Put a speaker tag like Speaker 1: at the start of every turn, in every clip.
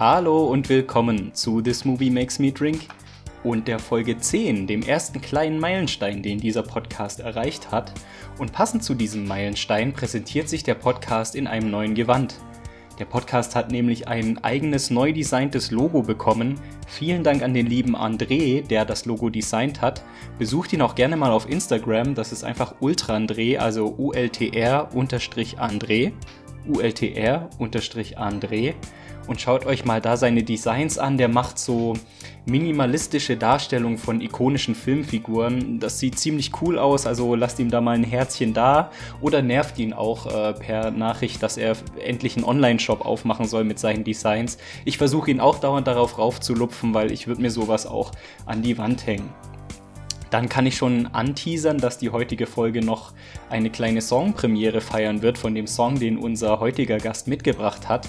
Speaker 1: Hallo und willkommen zu This Movie Makes Me Drink und der Folge 10, dem ersten kleinen Meilenstein, den dieser Podcast erreicht hat. Und passend zu diesem Meilenstein präsentiert sich der Podcast in einem neuen Gewand. Der Podcast hat nämlich ein eigenes neu designtes Logo bekommen. Vielen Dank an den lieben André, der das Logo designt hat. Besucht ihn auch gerne mal auf Instagram, das ist einfach Ultrandré, also ULTR-André. ULTR-André und schaut euch mal da seine Designs an. Der macht so minimalistische Darstellungen von ikonischen Filmfiguren. Das sieht ziemlich cool aus, also lasst ihm da mal ein Herzchen da oder nervt ihn auch äh, per Nachricht, dass er endlich einen Online-Shop aufmachen soll mit seinen Designs. Ich versuche ihn auch dauernd darauf raufzulupfen, weil ich würde mir sowas auch an die Wand hängen. Dann kann ich schon anteasern, dass die heutige Folge noch eine kleine Songpremiere feiern wird von dem Song, den unser heutiger Gast mitgebracht hat.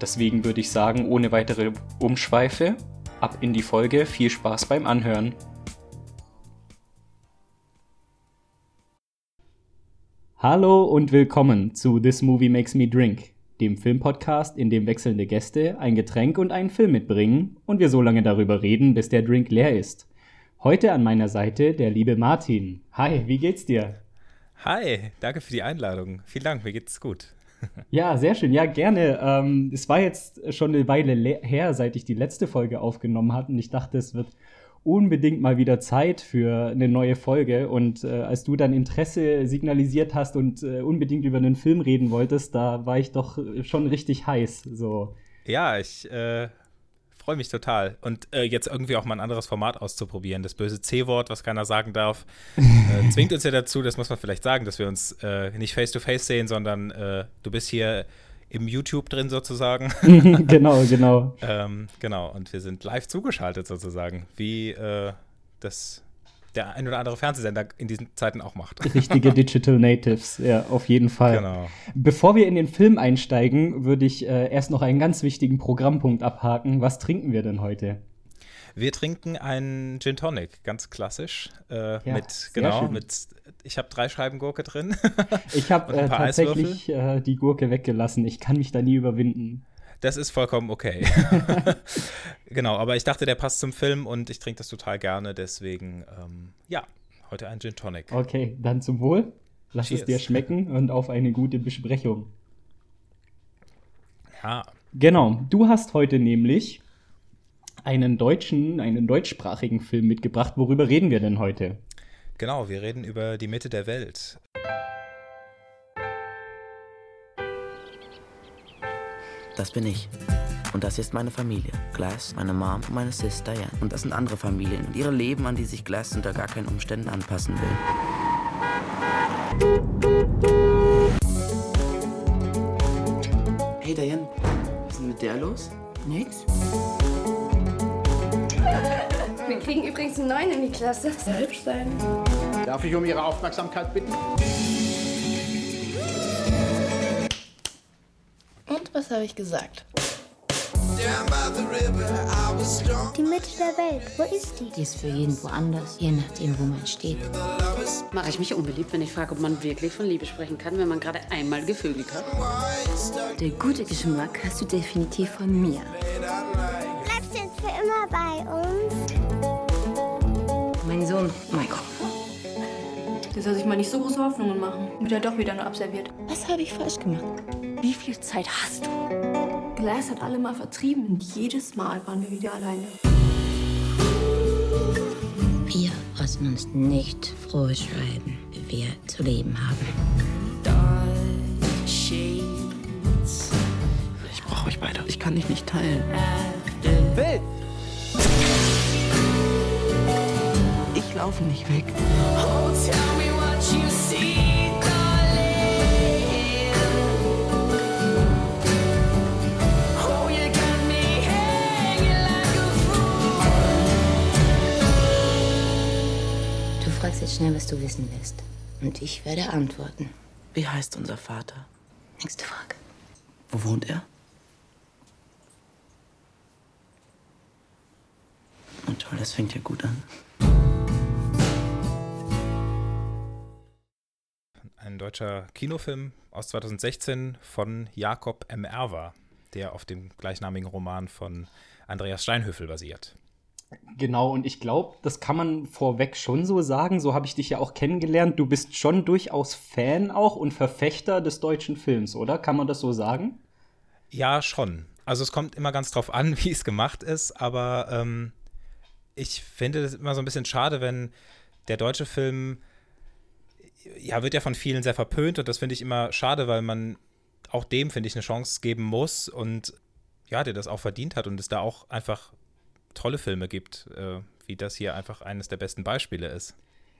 Speaker 1: Deswegen würde ich sagen, ohne weitere Umschweife, ab in die Folge. Viel Spaß beim Anhören. Hallo und willkommen zu This Movie Makes Me Drink, dem Filmpodcast, in dem wechselnde Gäste ein Getränk und einen Film mitbringen und wir so lange darüber reden, bis der Drink leer ist. Heute an meiner Seite der liebe Martin. Hi, wie geht's dir?
Speaker 2: Hi, danke für die Einladung. Vielen Dank, mir geht's gut.
Speaker 1: Ja, sehr schön. Ja, gerne. Ähm, es war jetzt schon eine Weile her, seit ich die letzte Folge aufgenommen hatte. Und ich dachte, es wird unbedingt mal wieder Zeit für eine neue Folge. Und äh, als du dann Interesse signalisiert hast und äh, unbedingt über einen Film reden wolltest, da war ich doch schon richtig heiß. So.
Speaker 2: Ja, ich äh, freue mich total. Und äh, jetzt irgendwie auch mal ein anderes Format auszuprobieren. Das böse C-Wort, was keiner sagen darf, äh, zwingt uns ja dazu, das muss man vielleicht sagen, dass wir uns äh, nicht face-to-face -face sehen, sondern äh, du bist hier im YouTube drin sozusagen.
Speaker 1: genau, genau.
Speaker 2: ähm, genau, und wir sind live zugeschaltet sozusagen, wie äh, das der ein oder andere Fernsehsender in diesen Zeiten auch macht.
Speaker 1: Richtige Digital Natives, ja, auf jeden Fall. Genau. Bevor wir in den Film einsteigen, würde ich äh, erst noch einen ganz wichtigen Programmpunkt abhaken. Was trinken wir denn heute?
Speaker 2: Wir trinken einen Gin Tonic, ganz klassisch. Äh, ja, mit, genau, schön. mit, ich habe drei Scheiben Gurke drin.
Speaker 1: ich habe äh, tatsächlich äh, die Gurke weggelassen. Ich kann mich da nie überwinden.
Speaker 2: Das ist vollkommen okay. genau, aber ich dachte, der passt zum Film und ich trinke das total gerne. Deswegen, ähm, ja, heute ein Gin Tonic.
Speaker 1: Okay, dann zum Wohl. Lass Cheers. es dir schmecken und auf eine gute Besprechung. Ja. Genau, du hast heute nämlich einen deutschen, einen deutschsprachigen Film mitgebracht. Worüber reden wir denn heute?
Speaker 2: Genau, wir reden über die Mitte der Welt.
Speaker 3: Das bin ich. Und das ist meine Familie. Glass, meine Mom und meine Sis Diane. Und das sind andere Familien und ihre Leben, an die sich Glass unter gar keinen Umständen anpassen will. Hey Diane, was ist denn mit der los? Nix?
Speaker 4: Wir kriegen übrigens einen neuen in die Klasse. Selbst sein.
Speaker 5: Darf ich um Ihre Aufmerksamkeit bitten?
Speaker 4: Habe ich gesagt?
Speaker 6: Die Mitte der Welt, wo ist die?
Speaker 7: Die ist für jeden woanders, je nachdem, wo man steht.
Speaker 8: Mache ich mich unbeliebt, wenn ich frage, ob man wirklich von Liebe sprechen kann, wenn man gerade einmal gevögelt hat?
Speaker 7: Der gute Geschmack hast du definitiv von mir.
Speaker 6: Bleibst du jetzt für immer bei uns?
Speaker 7: Mein Sohn,
Speaker 4: Der soll sich mal nicht so große Hoffnungen machen. Wird er doch wieder nur abserviert.
Speaker 7: Was habe ich falsch gemacht? Wie viel Zeit hast du?
Speaker 4: Glass hat alle mal vertrieben und jedes Mal waren wir wieder alleine.
Speaker 7: Wir müssen uns nicht froh schreiben, wie wir zu leben haben.
Speaker 3: Ich brauche euch beide. Ich kann dich nicht teilen.
Speaker 5: Bill!
Speaker 3: Ich laufe nicht weg. Oh,
Speaker 7: fragst jetzt schnell, was du wissen willst. Und ich werde antworten.
Speaker 3: Wie heißt unser Vater?
Speaker 7: Nächste Frage.
Speaker 3: Wo wohnt er? Oh toll, das fängt ja gut an.
Speaker 2: Ein deutscher Kinofilm aus 2016 von Jakob M. Erwer. der auf dem gleichnamigen Roman von Andreas Steinhöfel basiert.
Speaker 1: Genau, und ich glaube, das kann man vorweg schon so sagen. So habe ich dich ja auch kennengelernt. Du bist schon durchaus Fan auch und Verfechter des deutschen Films, oder? Kann man das so sagen?
Speaker 2: Ja, schon. Also es kommt immer ganz drauf an, wie es gemacht ist, aber ähm, ich finde es immer so ein bisschen schade, wenn der deutsche Film, ja, wird ja von vielen sehr verpönt und das finde ich immer schade, weil man auch dem, finde ich, eine Chance geben muss und ja, der das auch verdient hat und es da auch einfach tolle Filme gibt, äh, wie das hier einfach eines der besten Beispiele ist.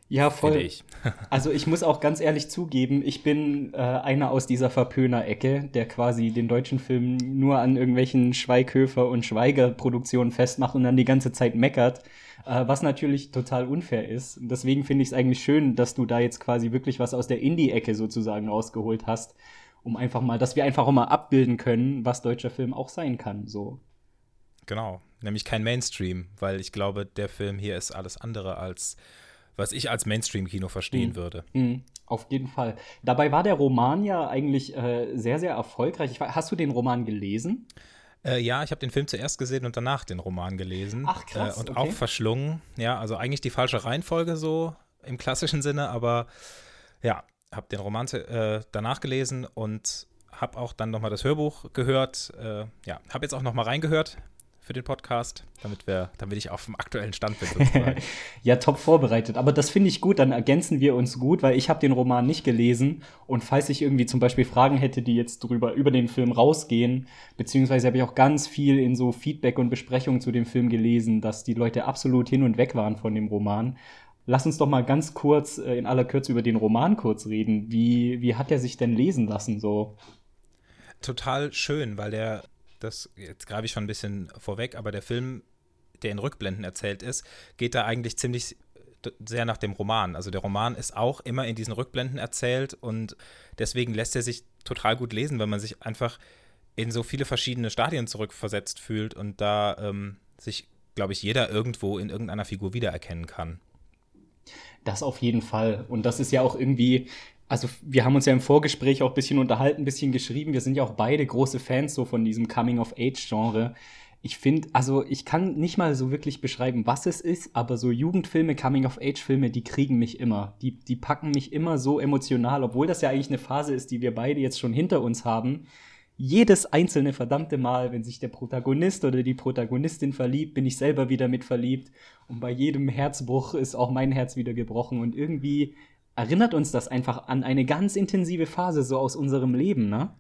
Speaker 1: Ja, voll. Ich. also ich muss auch ganz ehrlich zugeben, ich bin äh, einer aus dieser Verpöner-Ecke, der quasi den deutschen Film nur an irgendwelchen Schweighöfer- und Schweiger-Produktionen festmacht und dann die ganze Zeit meckert, äh, was natürlich total unfair ist. Deswegen finde ich es eigentlich schön, dass du da jetzt quasi wirklich was aus der Indie-Ecke sozusagen rausgeholt hast, um einfach mal, dass wir einfach auch mal abbilden können, was deutscher Film auch sein kann. So.
Speaker 2: Genau, nämlich kein Mainstream, weil ich glaube, der Film hier ist alles andere als was ich als Mainstream-Kino verstehen mhm. würde.
Speaker 1: Mhm. Auf jeden Fall. Dabei war der Roman ja eigentlich äh, sehr, sehr erfolgreich. Weiß, hast du den Roman gelesen?
Speaker 2: Äh, ja, ich habe den Film zuerst gesehen und danach den Roman gelesen.
Speaker 1: Ach, krass.
Speaker 2: Äh, und
Speaker 1: okay.
Speaker 2: auch verschlungen. Ja, also eigentlich die falsche Reihenfolge so im klassischen Sinne, aber ja, habe den Roman äh, danach gelesen und habe auch dann nochmal das Hörbuch gehört. Äh, ja, habe jetzt auch nochmal reingehört für den Podcast, damit wir, damit ich auf dem aktuellen Stand bin.
Speaker 1: ja, top vorbereitet. Aber das finde ich gut, dann ergänzen wir uns gut, weil ich habe den Roman nicht gelesen und falls ich irgendwie zum Beispiel Fragen hätte, die jetzt drüber über den Film rausgehen, beziehungsweise habe ich auch ganz viel in so Feedback und Besprechungen zu dem Film gelesen, dass die Leute absolut hin und weg waren von dem Roman. Lass uns doch mal ganz kurz äh, in aller Kürze über den Roman kurz reden. Wie, wie hat er sich denn lesen lassen so?
Speaker 2: Total schön, weil der das jetzt greife ich schon ein bisschen vorweg, aber der Film, der in Rückblenden erzählt ist, geht da eigentlich ziemlich sehr nach dem Roman. Also der Roman ist auch immer in diesen Rückblenden erzählt und deswegen lässt er sich total gut lesen, wenn man sich einfach in so viele verschiedene Stadien zurückversetzt fühlt und da ähm, sich, glaube ich, jeder irgendwo in irgendeiner Figur wiedererkennen kann.
Speaker 1: Das auf jeden Fall. Und das ist ja auch irgendwie also wir haben uns ja im Vorgespräch auch ein bisschen unterhalten, ein bisschen geschrieben. Wir sind ja auch beide große Fans so von diesem Coming-of-Age-Genre. Ich finde, also ich kann nicht mal so wirklich beschreiben, was es ist, aber so Jugendfilme, Coming-of-Age-Filme, die kriegen mich immer. Die, die packen mich immer so emotional, obwohl das ja eigentlich eine Phase ist, die wir beide jetzt schon hinter uns haben. Jedes einzelne verdammte Mal, wenn sich der Protagonist oder die Protagonistin verliebt, bin ich selber wieder mit verliebt. Und bei jedem Herzbruch ist auch mein Herz wieder gebrochen. Und irgendwie erinnert uns das einfach an eine ganz intensive Phase so aus unserem Leben, ne?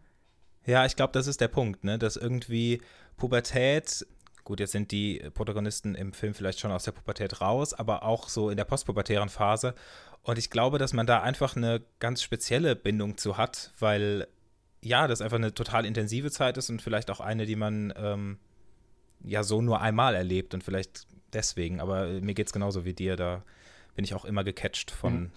Speaker 2: Ja, ich glaube, das ist der Punkt, ne? Dass irgendwie Pubertät, gut, jetzt sind die Protagonisten im Film vielleicht schon aus der Pubertät raus, aber auch so in der postpubertären Phase. Und ich glaube, dass man da einfach eine ganz spezielle Bindung zu hat, weil ja, das einfach eine total intensive Zeit ist und vielleicht auch eine, die man ähm, ja so nur einmal erlebt und vielleicht deswegen. Aber mir geht es genauso wie dir, da bin ich auch immer gecatcht von, mhm.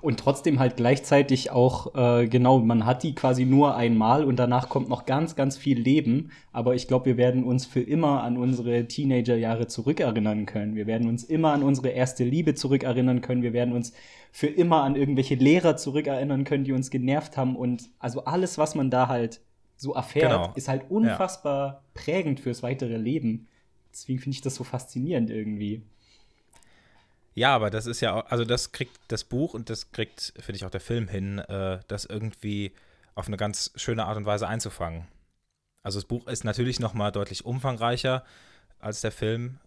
Speaker 1: Und trotzdem halt gleichzeitig auch, äh, genau, man hat die quasi nur einmal und danach kommt noch ganz, ganz viel Leben. Aber ich glaube, wir werden uns für immer an unsere Teenagerjahre zurückerinnern können. Wir werden uns immer an unsere erste Liebe zurückerinnern können. Wir werden uns für immer an irgendwelche Lehrer zurückerinnern können, die uns genervt haben. Und also alles, was man da halt so erfährt, genau. ist halt unfassbar ja. prägend fürs weitere Leben. Deswegen finde ich das so faszinierend irgendwie.
Speaker 2: Ja, aber das ist ja, also das kriegt das Buch und das kriegt, finde ich, auch der Film hin, äh, das irgendwie auf eine ganz schöne Art und Weise einzufangen. Also das Buch ist natürlich noch mal deutlich umfangreicher als der Film,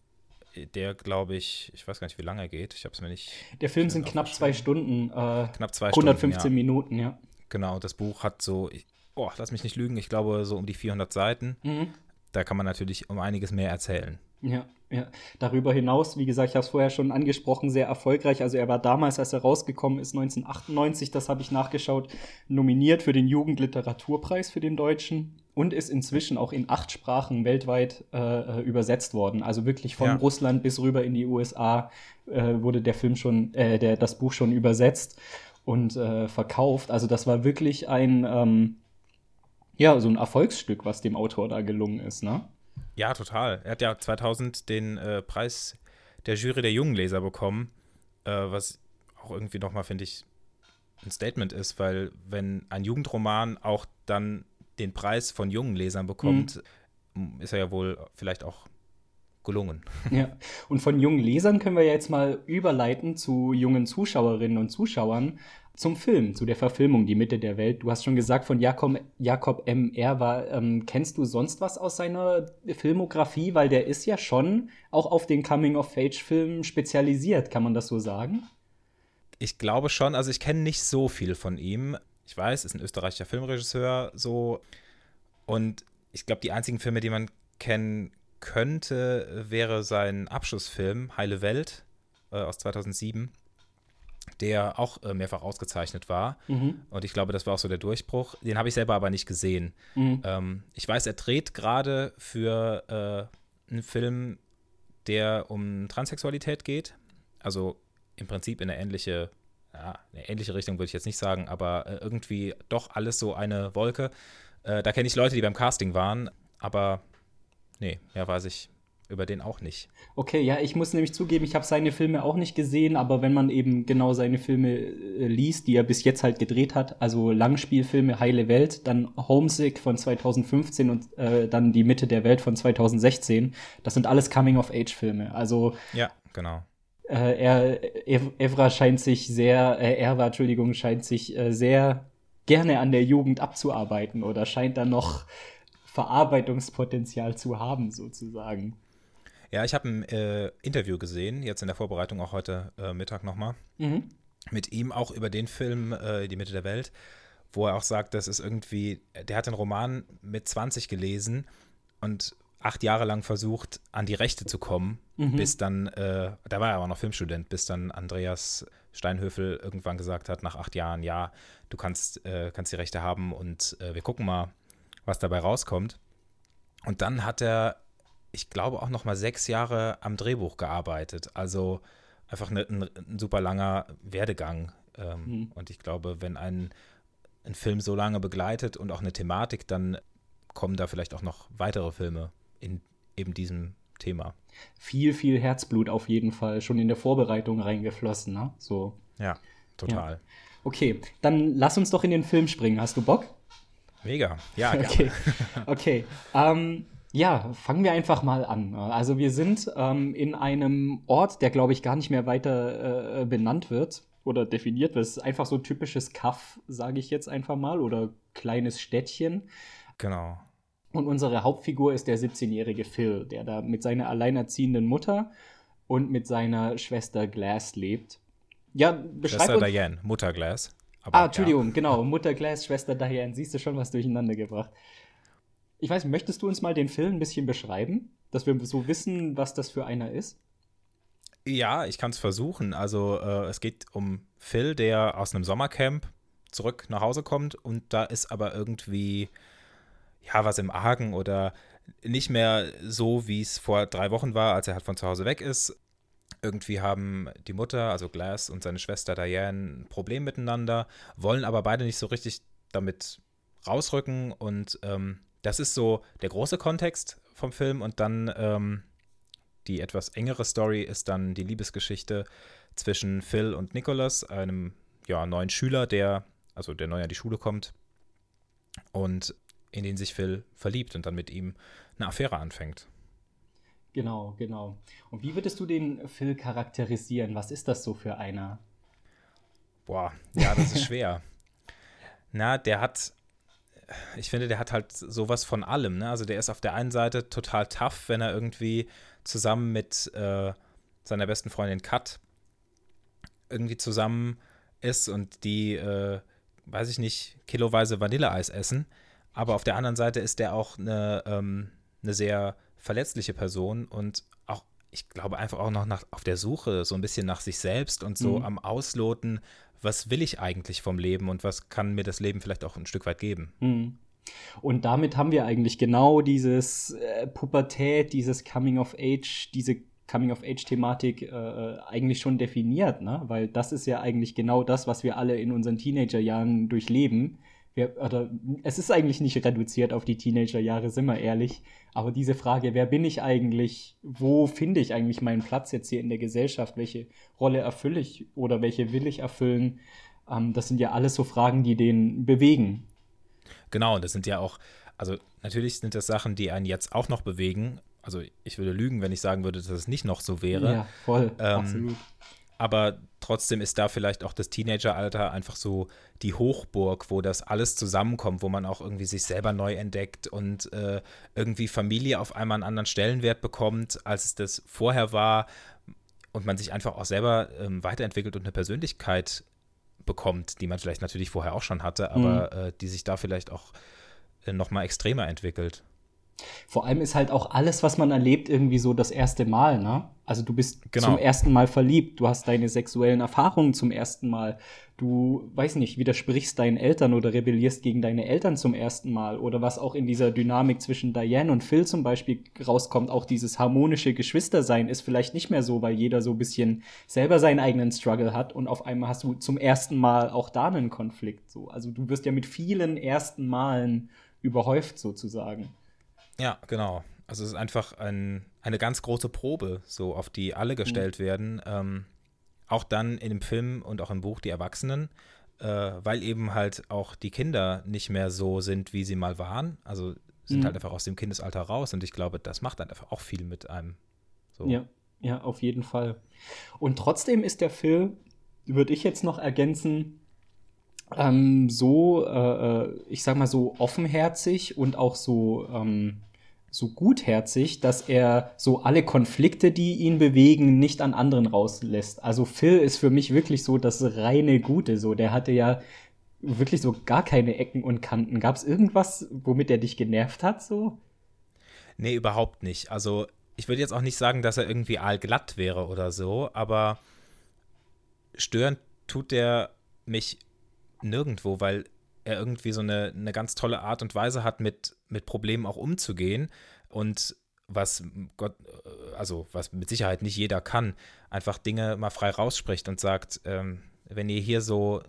Speaker 2: der, glaube ich, ich weiß gar nicht, wie lange er geht. Ich habe es mir nicht.
Speaker 1: Der Film sind knapp zwei Stunden. Äh,
Speaker 2: knapp zwei
Speaker 1: 115
Speaker 2: Stunden,
Speaker 1: ja. Minuten, ja.
Speaker 2: Genau, das Buch hat so, oh, lass mich nicht lügen, ich glaube so um die 400 Seiten. Mhm. Da kann man natürlich um einiges mehr erzählen.
Speaker 1: Ja, ja. Darüber hinaus, wie gesagt, ich habe es vorher schon angesprochen, sehr erfolgreich. Also er war damals, als er rausgekommen ist, 1998, das habe ich nachgeschaut, nominiert für den Jugendliteraturpreis für den Deutschen und ist inzwischen auch in acht Sprachen weltweit äh, äh, übersetzt worden. Also wirklich von ja. Russland bis rüber in die USA äh, wurde der Film schon, äh, der, das Buch schon übersetzt und äh, verkauft. Also das war wirklich ein, ähm, ja, so ein Erfolgsstück, was dem Autor da gelungen ist, ne?
Speaker 2: Ja, total. Er hat ja 2000 den äh, Preis der Jury der jungen Leser bekommen, äh, was auch irgendwie nochmal, finde ich, ein Statement ist, weil wenn ein Jugendroman auch dann den Preis von jungen Lesern bekommt, mhm. ist er ja wohl vielleicht auch gelungen.
Speaker 1: Ja, und von jungen Lesern können wir ja jetzt mal überleiten zu jungen Zuschauerinnen und Zuschauern zum Film, zu der Verfilmung Die Mitte der Welt. Du hast schon gesagt, von Jakob, Jakob M. Erwa. Ähm, kennst du sonst was aus seiner Filmografie? Weil der ist ja schon auch auf den Coming-of-Age-Film spezialisiert, kann man das so sagen?
Speaker 2: Ich glaube schon, also ich kenne nicht so viel von ihm. Ich weiß, ist ein österreichischer Filmregisseur so. Und ich glaube, die einzigen Filme, die man kennen könnte, wäre sein Abschlussfilm Heile Welt äh, aus 2007 der auch äh, mehrfach ausgezeichnet war. Mhm. Und ich glaube, das war auch so der Durchbruch. Den habe ich selber aber nicht gesehen. Mhm. Ähm, ich weiß, er dreht gerade für äh, einen Film, der um Transsexualität geht. Also im Prinzip in eine ähnliche, ja, eine ähnliche Richtung würde ich jetzt nicht sagen, aber äh, irgendwie doch alles so eine Wolke. Äh, da kenne ich Leute, die beim Casting waren, aber nee, ja, weiß ich über den auch nicht.
Speaker 1: Okay, ja, ich muss nämlich zugeben, ich habe seine Filme auch nicht gesehen, aber wenn man eben genau seine Filme äh, liest, die er bis jetzt halt gedreht hat, also Langspielfilme Heile Welt, dann Homesick von 2015 und äh, dann Die Mitte der Welt von 2016, das sind alles Coming-of-Age-Filme. Also
Speaker 2: ja, genau.
Speaker 1: Äh, er, Evra scheint sich sehr, äh, Erwa, Entschuldigung, scheint sich äh, sehr gerne an der Jugend abzuarbeiten oder scheint da noch Verarbeitungspotenzial zu haben, sozusagen.
Speaker 2: Ja, ich habe ein äh, Interview gesehen, jetzt in der Vorbereitung auch heute äh, Mittag nochmal, mhm. mit ihm auch über den Film äh, Die Mitte der Welt, wo er auch sagt, das ist irgendwie, der hat den Roman mit 20 gelesen und acht Jahre lang versucht, an die Rechte zu kommen, mhm. bis dann, äh, da war er aber noch Filmstudent, bis dann Andreas Steinhöfel irgendwann gesagt hat, nach acht Jahren, ja, du kannst, äh, kannst die Rechte haben und äh, wir gucken mal, was dabei rauskommt. Und dann hat er ich glaube, auch noch mal sechs Jahre am Drehbuch gearbeitet. Also einfach ne, ein, ein, super langer Werdegang. Ähm, mhm. Und ich glaube, wenn ein, ein Film so lange begleitet und auch eine Thematik, dann kommen da vielleicht auch noch weitere Filme in eben diesem Thema.
Speaker 1: Viel, viel Herzblut auf jeden Fall schon in der Vorbereitung reingeflossen, ne? So.
Speaker 2: Ja, total. Ja.
Speaker 1: Okay, dann lass uns doch in den Film springen. Hast du Bock?
Speaker 2: Mega, ja, gerne.
Speaker 1: Okay, okay. Ähm, ja, fangen wir einfach mal an. Also wir sind ähm, in einem Ort, der, glaube ich, gar nicht mehr weiter äh, benannt wird oder definiert wird. Es ist einfach so ein typisches Kaff, sage ich jetzt einfach mal, oder kleines Städtchen.
Speaker 2: Genau.
Speaker 1: Und unsere Hauptfigur ist der 17-jährige Phil, der da mit seiner alleinerziehenden Mutter und mit seiner Schwester Glass lebt. Ja,
Speaker 2: beschreib Schwester uns Diane, Mutter Glass.
Speaker 1: Aber, ah, Entschuldigung, ja. genau, Mutter Glass, Schwester Diane. Siehst du schon was durcheinander gebracht. Ich weiß, möchtest du uns mal den Film ein bisschen beschreiben, dass wir so wissen, was das für einer ist?
Speaker 2: Ja, ich kann es versuchen. Also äh, es geht um Phil, der aus einem Sommercamp zurück nach Hause kommt und da ist aber irgendwie ja was im Argen oder nicht mehr so, wie es vor drei Wochen war, als er halt von zu Hause weg ist. Irgendwie haben die Mutter, also Glass und seine Schwester Diane ein Problem miteinander, wollen aber beide nicht so richtig damit rausrücken und ähm, das ist so der große Kontext vom Film und dann ähm, die etwas engere Story ist dann die Liebesgeschichte zwischen Phil und Nicholas, einem ja, neuen Schüler, der, also der neu an die Schule kommt und in den sich Phil verliebt und dann mit ihm eine Affäre anfängt.
Speaker 1: Genau, genau. Und wie würdest du den Phil charakterisieren? Was ist das so für einer?
Speaker 2: Boah, ja, das ist schwer. Na, der hat ich finde, der hat halt sowas von allem. Ne? Also der ist auf der einen Seite total tough, wenn er irgendwie zusammen mit äh, seiner besten Freundin Kat irgendwie zusammen ist und die, äh, weiß ich nicht, kiloweise Vanilleeis essen. Aber auf der anderen Seite ist der auch eine, ähm, eine sehr verletzliche Person und ich glaube, einfach auch noch nach, auf der Suche so ein bisschen nach sich selbst und so mhm. am Ausloten, was will ich eigentlich vom Leben und was kann mir das Leben vielleicht auch ein Stück weit geben.
Speaker 1: Mhm. Und damit haben wir eigentlich genau dieses äh, Pubertät, dieses Coming of Age, diese Coming of Age-Thematik äh, äh, eigentlich schon definiert, ne? Weil das ist ja eigentlich genau das, was wir alle in unseren Teenagerjahren durchleben. Wir, oder, es ist eigentlich nicht reduziert auf die Teenagerjahre, sind wir ehrlich. Aber diese Frage, wer bin ich eigentlich? Wo finde ich eigentlich meinen Platz jetzt hier in der Gesellschaft? Welche Rolle erfülle ich oder welche will ich erfüllen? Ähm, das sind ja alles so Fragen, die den bewegen.
Speaker 2: Genau, und das sind ja auch, also natürlich sind das Sachen, die einen jetzt auch noch bewegen. Also ich würde lügen, wenn ich sagen würde, dass es nicht noch so wäre.
Speaker 1: Ja, voll,
Speaker 2: Ähm,
Speaker 1: absolut.
Speaker 2: Aber trotzdem ist da vielleicht auch das Teenageralter einfach so die Hochburg, wo das alles zusammenkommt, wo man auch irgendwie sich selber neu entdeckt und äh, irgendwie Familie auf einmal einen anderen Stellenwert bekommt, als es das vorher war und man sich einfach auch selber ähm, weiterentwickelt und eine Persönlichkeit bekommt, die man vielleicht natürlich vorher auch schon hatte, aber äh, die sich da vielleicht auch äh, noch mal extremer entwickelt.
Speaker 1: Vor allem ist halt auch alles, was man erlebt, irgendwie so das erste Mal, ne? Also du bist
Speaker 2: Genau.
Speaker 1: zum ersten Mal verliebt, du hast deine sexuellen Erfahrungen zum ersten Mal, du, weiß nicht, widersprichst deinen Eltern oder rebellierst gegen deine Eltern zum ersten Mal oder was auch in dieser Dynamik zwischen Diane und Phil zum Beispiel rauskommt, auch dieses harmonische Geschwistersein ist vielleicht nicht mehr so, weil jeder so ein bisschen selber seinen eigenen Struggle hat und auf einmal hast du zum ersten Mal auch da einen Konflikt, so. Also du wirst ja mit vielen ersten Malen überhäuft sozusagen.
Speaker 2: Ja, genau. Also es ist einfach ein, eine ganz große Probe, so auf die alle gestellt werden. Ähm, auch dann in dem Film und auch im Buch die Erwachsenen, äh, weil eben halt auch die Kinder nicht mehr so sind, wie sie mal waren. Also sind
Speaker 1: Mhm.
Speaker 2: halt einfach aus dem Kindesalter raus und ich glaube, das macht dann einfach auch viel mit einem. So.
Speaker 1: Ja, ja, auf jeden Fall. Und trotzdem ist der Film, würde ich jetzt noch ergänzen, ähm, so, äh, äh, ich sag mal so offenherzig und auch so, ähm, so gutherzig, dass er so alle Konflikte, die ihn bewegen, nicht an anderen rauslässt. Also Phil ist für mich wirklich so das reine Gute. So, der hatte ja wirklich so gar keine Ecken und Kanten. Gab es irgendwas, womit er dich genervt hat? So?
Speaker 2: Nee, überhaupt nicht. Also ich würde jetzt auch nicht sagen, dass er irgendwie aalglatt wäre oder so, aber stören tut der mich nirgendwo, weil er irgendwie so eine, eine ganz tolle Art und Weise hat, mit, mit Problemen auch umzugehen und was Gott, äh, also was mit Sicherheit nicht jeder kann, einfach Dinge mal frei rausspricht und sagt, ähm, wenn ihr hier so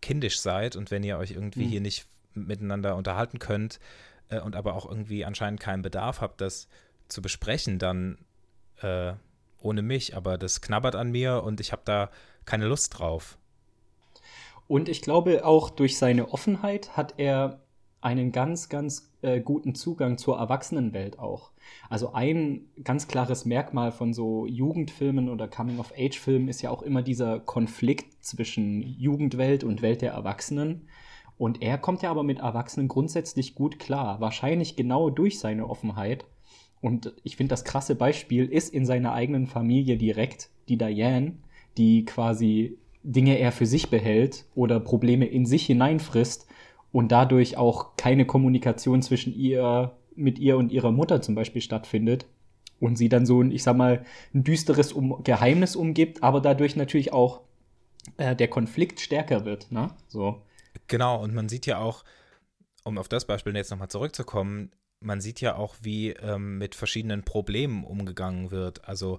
Speaker 2: kindisch seid und wenn ihr euch irgendwie
Speaker 1: Mhm.
Speaker 2: hier nicht miteinander unterhalten könnt äh, und aber auch irgendwie anscheinend keinen Bedarf habt, das zu besprechen, dann äh, ohne mich, aber das knabbert an mir und ich habe da keine Lust drauf.
Speaker 1: Und ich glaube, auch durch seine Offenheit hat er einen ganz, ganz äh, guten Zugang zur Erwachsenenwelt auch. Also ein ganz klares Merkmal von so Jugendfilmen oder Coming-of-Age-Filmen ist ja auch immer dieser Konflikt zwischen Jugendwelt und Welt der Erwachsenen. Und er kommt ja aber mit Erwachsenen grundsätzlich gut klar, wahrscheinlich genau durch seine Offenheit. Und ich finde, das krasse Beispiel ist in seiner eigenen Familie direkt die Diane, die quasi Dinge eher für sich behält oder Probleme in sich hineinfrisst und dadurch auch keine Kommunikation zwischen ihr, mit ihr und ihrer Mutter zum Beispiel stattfindet. Und sie dann so ein, ich sag mal, ein düsteres um Geheimnis umgibt, aber dadurch natürlich auch äh, der Konflikt stärker wird, ne? So.
Speaker 2: Genau, und man sieht ja auch, um auf das Beispiel jetzt nochmal zurückzukommen, man sieht ja auch, wie ähm, mit verschiedenen Problemen umgegangen wird. Also,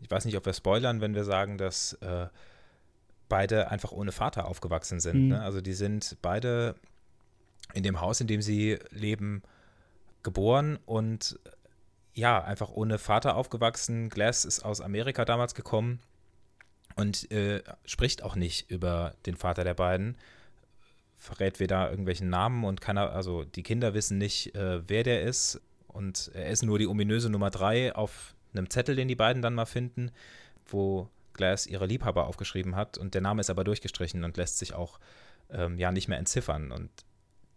Speaker 2: ich weiß nicht, ob wir spoilern, wenn wir sagen, dass äh, beide einfach ohne Vater aufgewachsen sind.
Speaker 1: Mhm.
Speaker 2: Ne? Also, die sind beide in dem Haus, in dem sie leben, geboren und ja, einfach ohne Vater aufgewachsen. Glass ist aus Amerika damals gekommen und äh, spricht auch nicht über den Vater der beiden verrät weder irgendwelchen Namen und keiner, also die Kinder wissen nicht, äh, wer der ist. Und er ist nur die ominöse Nummer drei auf einem Zettel, den die beiden dann mal finden, wo Glass ihre Liebhaber aufgeschrieben hat. Und der Name ist aber durchgestrichen und lässt sich auch ähm, ja nicht mehr entziffern. Und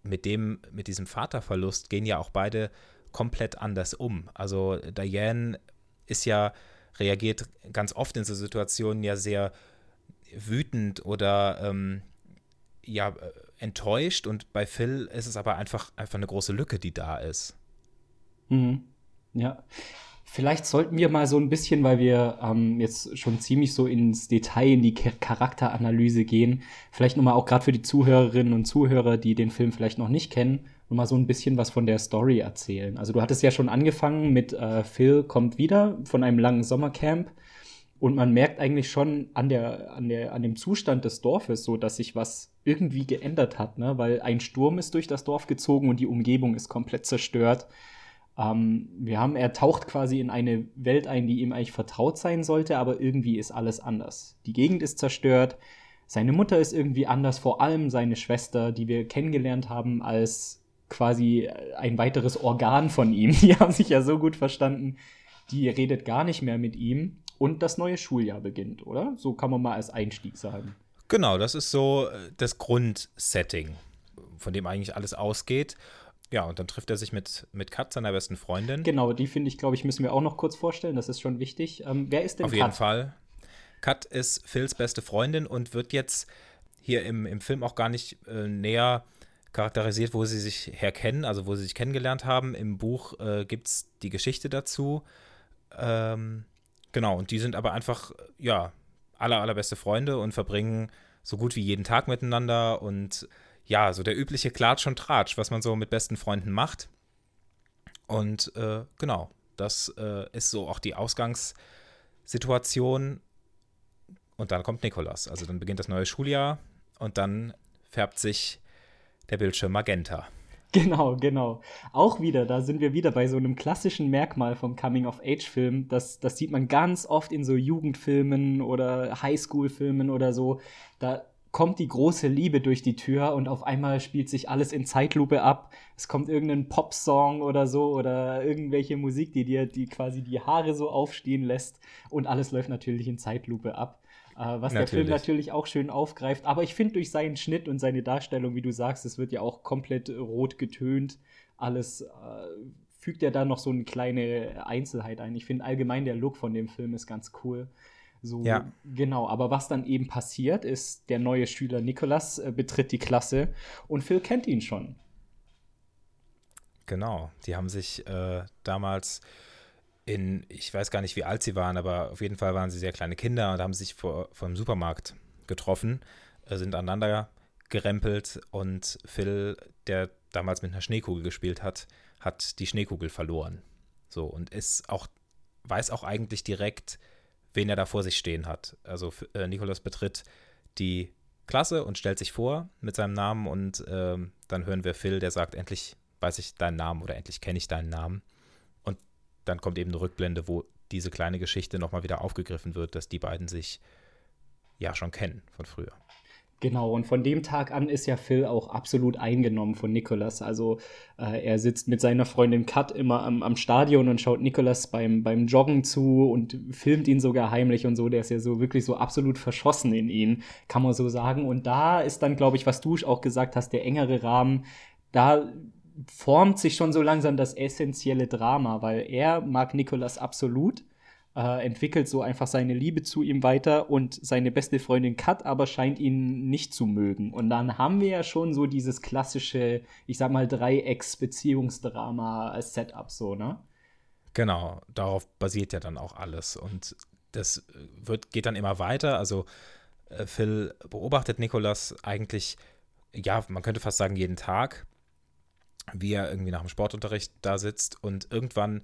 Speaker 2: mit dem, mit diesem Vaterverlust gehen ja auch beide komplett anders um. Also Diane ist ja, reagiert ganz oft in so Situationen ja sehr wütend oder ähm, ja, äh, enttäuscht und bei Phil ist es aber einfach, einfach eine große Lücke, die da ist.
Speaker 1: Mhm. Ja. Vielleicht sollten wir mal so ein bisschen, weil wir ähm, jetzt schon ziemlich so ins Detail, in die Char- Charakteranalyse gehen, vielleicht nochmal auch gerade für die Zuhörerinnen und Zuhörer, die den Film vielleicht noch nicht kennen, nochmal so ein bisschen was von der Story erzählen. Also du hattest ja schon angefangen mit äh, Phil kommt wieder von einem langen Sommercamp und man merkt eigentlich schon an, der, an, der, an dem Zustand des Dorfes so, dass sich was irgendwie geändert hat, ne? weil ein Sturm ist durch das Dorf gezogen und die Umgebung ist komplett zerstört. Ähm, wir haben, er taucht quasi in eine Welt ein, die ihm eigentlich vertraut sein sollte, aber irgendwie ist alles anders. Die Gegend ist zerstört, seine Mutter ist irgendwie anders, vor allem seine Schwester, die wir kennengelernt haben als quasi ein weiteres Organ von ihm. Die haben sich ja so gut verstanden. Die redet gar nicht mehr mit ihm und das neue Schuljahr beginnt, oder? So kann man mal als Einstieg sagen.
Speaker 2: Genau, das ist so äh, das Grundsetting, von dem eigentlich alles ausgeht. Ja, und dann trifft er sich mit, mit Kat, seiner besten Freundin.
Speaker 1: Genau, die finde ich, glaube ich, müssen wir auch noch kurz vorstellen. Das ist schon wichtig. Ähm, wer ist denn
Speaker 2: Auf
Speaker 1: Kat?
Speaker 2: jeden Fall. Kat ist Phils beste Freundin und wird jetzt hier im, im Film auch gar nicht äh, näher charakterisiert, wo sie sich herkennen, also wo sie sich kennengelernt haben. Im Buch äh, gibt es die Geschichte dazu. Ähm, genau, und die sind aber einfach, ja, aller, allerbeste Freunde und verbringen so gut wie jeden Tag miteinander und ja, so der übliche Klatsch und Tratsch, was man so mit besten Freunden macht. Und äh, genau, das äh, ist so auch die Ausgangssituation. Und dann kommt Nikolas. Also dann beginnt das neue Schuljahr und dann färbt sich der Bildschirm magenta.
Speaker 1: Genau, genau. Auch wieder, da sind wir wieder bei so einem klassischen Merkmal vom Coming-of-Age-Film. Das, das sieht man ganz oft in so Jugendfilmen oder Highschool-Filmen oder so. Da kommt die große Liebe durch die Tür und auf einmal spielt sich alles in Zeitlupe ab. Es kommt irgendein Popsong oder so oder irgendwelche Musik, die dir die quasi die Haare so aufstehen lässt und alles läuft natürlich in Zeitlupe ab. Äh, was der Film
Speaker 2: Natürlich.
Speaker 1: natürlich auch schön aufgreift. Aber ich finde durch seinen Schnitt und seine Darstellung, wie du sagst, es wird ja auch komplett rot getönt. Alles äh, fügt ja da noch so eine kleine Einzelheit ein. Ich finde allgemein der Look von dem Film ist ganz cool. So,
Speaker 2: Ja.
Speaker 1: genau. Aber was dann eben passiert, ist, der neue Schüler Nicholas äh, betritt die Klasse und Phil kennt ihn schon.
Speaker 2: Genau, die haben sich äh, damals in, ich weiß gar nicht, wie alt sie waren, aber auf jeden Fall waren sie sehr kleine Kinder und haben sich vor, vor dem Supermarkt getroffen, äh, sind aneinander gerempelt und Phil, der damals mit einer Schneekugel gespielt hat, hat die Schneekugel verloren. So, und ist auch, weiß auch eigentlich direkt, wen er da vor sich stehen hat. Also äh, Nikolas betritt die Klasse und stellt sich vor mit seinem Namen und ähm, dann hören wir Phil, der sagt, endlich weiß ich deinen Namen oder endlich kenne ich deinen Namen. Und dann kommt eben eine Rückblende, wo diese kleine Geschichte nochmal wieder aufgegriffen wird, dass die beiden sich ja schon kennen von früher.
Speaker 1: Genau, und von dem Tag an ist ja Phil auch absolut eingenommen von Nicholas. Also äh, er sitzt mit seiner Freundin Kat immer am, am Stadion und schaut Nicholas beim, beim Joggen zu und filmt ihn sogar heimlich und so. Der ist ja so wirklich so absolut verschossen in ihn, kann man so sagen. Und da ist dann, glaube ich, was du auch gesagt hast, der engere Rahmen, da formt sich schon so langsam das essentielle Drama, weil er mag Nicholas absolut äh, entwickelt so einfach seine Liebe zu ihm weiter und seine beste Freundin Kat aber scheint ihn nicht zu mögen. Und dann haben wir ja schon so dieses klassische, ich sag mal, Dreiecks-Beziehungsdrama als Setup, so, ne?
Speaker 2: Genau, darauf basiert ja dann auch alles. Und das äh, wird, geht dann immer weiter. Also äh, Phil beobachtet Nikolas eigentlich, ja, man könnte fast sagen, jeden Tag, wie er irgendwie nach dem Sportunterricht da sitzt. Und irgendwann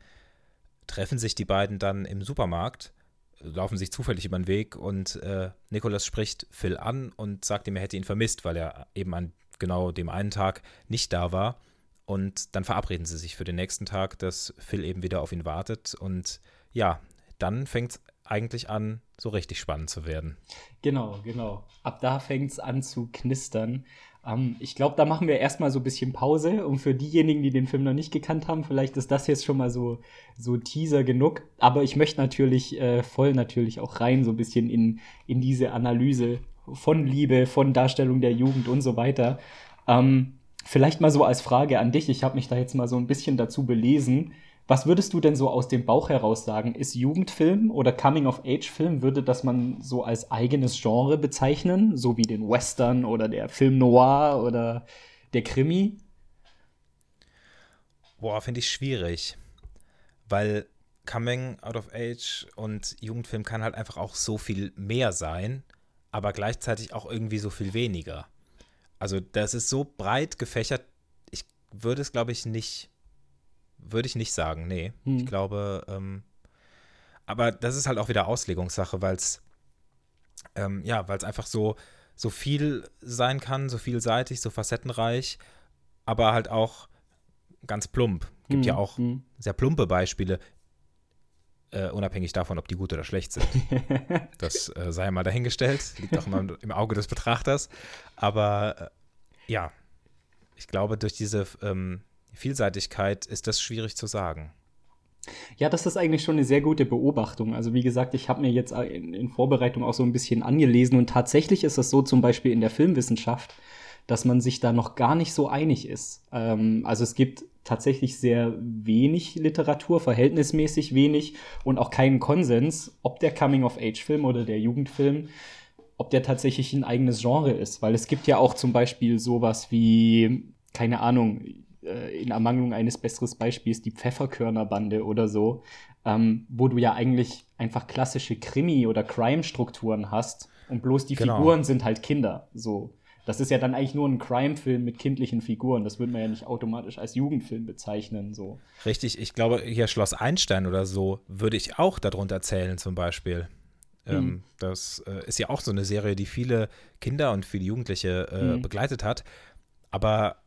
Speaker 2: treffen sich die beiden dann im Supermarkt, laufen sich zufällig über den Weg und äh, Nikolas spricht Phil an und sagt ihm, er hätte ihn vermisst, weil er eben an genau dem einen Tag nicht da war. Und dann verabreden sie sich für den nächsten Tag, dass Phil eben wieder auf ihn wartet. Und ja, dann fängt es eigentlich an, so richtig spannend zu werden.
Speaker 1: Genau, genau. Ab da fängt es an zu knistern. Ähm, ich glaube, da machen wir erstmal so ein bisschen Pause. Und für diejenigen, die den Film noch nicht gekannt haben, vielleicht ist das jetzt schon mal so, so Teaser genug. Aber ich möchte natürlich äh, voll natürlich auch rein, so ein bisschen in, in diese Analyse von Liebe, von Darstellung der Jugend und so weiter. Ähm, vielleicht mal so als Frage an dich. Ich habe mich da jetzt mal so ein bisschen dazu belesen. Was würdest du denn so aus dem Bauch heraus sagen? Ist Jugendfilm oder Coming-of-Age-Film, würde das man so als eigenes Genre bezeichnen? So wie den Western oder der Film Noir oder der Krimi?
Speaker 2: Boah, finde ich schwierig. Weil Coming Out of Age und Jugendfilm kann halt einfach auch so viel mehr sein, aber gleichzeitig auch irgendwie so viel weniger. Also das ist so breit gefächert, ich würde es, glaube ich, nicht, würde ich nicht sagen, nee.
Speaker 1: Hm.
Speaker 2: Ich glaube, ähm, aber das ist halt auch wieder Auslegungssache, weil es, ähm, ja, weil es einfach so, so viel sein kann, so vielseitig, so facettenreich, aber halt auch ganz plump. Gibt
Speaker 1: Hm,
Speaker 2: ja auch
Speaker 1: hm.
Speaker 2: sehr plumpe Beispiele, äh, unabhängig davon, ob die gut oder schlecht sind. das äh, sei mal dahingestellt, liegt auch immer im Auge des Betrachters. Aber äh, ja, ich glaube, durch diese ähm, Vielseitigkeit ist das schwierig zu sagen.
Speaker 1: Ja, das ist eigentlich schon eine sehr gute Beobachtung. Also wie gesagt, ich habe mir jetzt in, Vorbereitung auch so ein bisschen angelesen und tatsächlich ist es so zum Beispiel in der Filmwissenschaft, dass man sich da noch gar nicht so einig ist. Ähm, also es gibt tatsächlich sehr wenig Literatur, verhältnismäßig wenig und auch keinen Konsens, ob der Coming-of-Age-Film oder der Jugendfilm, ob der tatsächlich ein eigenes Genre ist. Weil es gibt ja auch zum Beispiel sowas wie, keine Ahnung, äh, in Ermangelung eines besseren Beispiels die Pfefferkörnerbande oder so, ähm, wo du ja eigentlich einfach klassische Krimi- oder Crime-Strukturen hast und bloß die genau. Figuren sind halt Kinder. So. Das ist ja dann eigentlich nur ein Crime-Film mit kindlichen Figuren. Das würde man ja nicht automatisch als Jugendfilm bezeichnen. So.
Speaker 2: Richtig, ich glaube, hier Schloss Einstein oder so würde ich auch darunter zählen, zum Beispiel. Ähm, mhm. Ähm, das äh, ist ja auch so eine Serie, die viele Kinder und viele Jugendliche äh, mhm. begleitet hat. Aber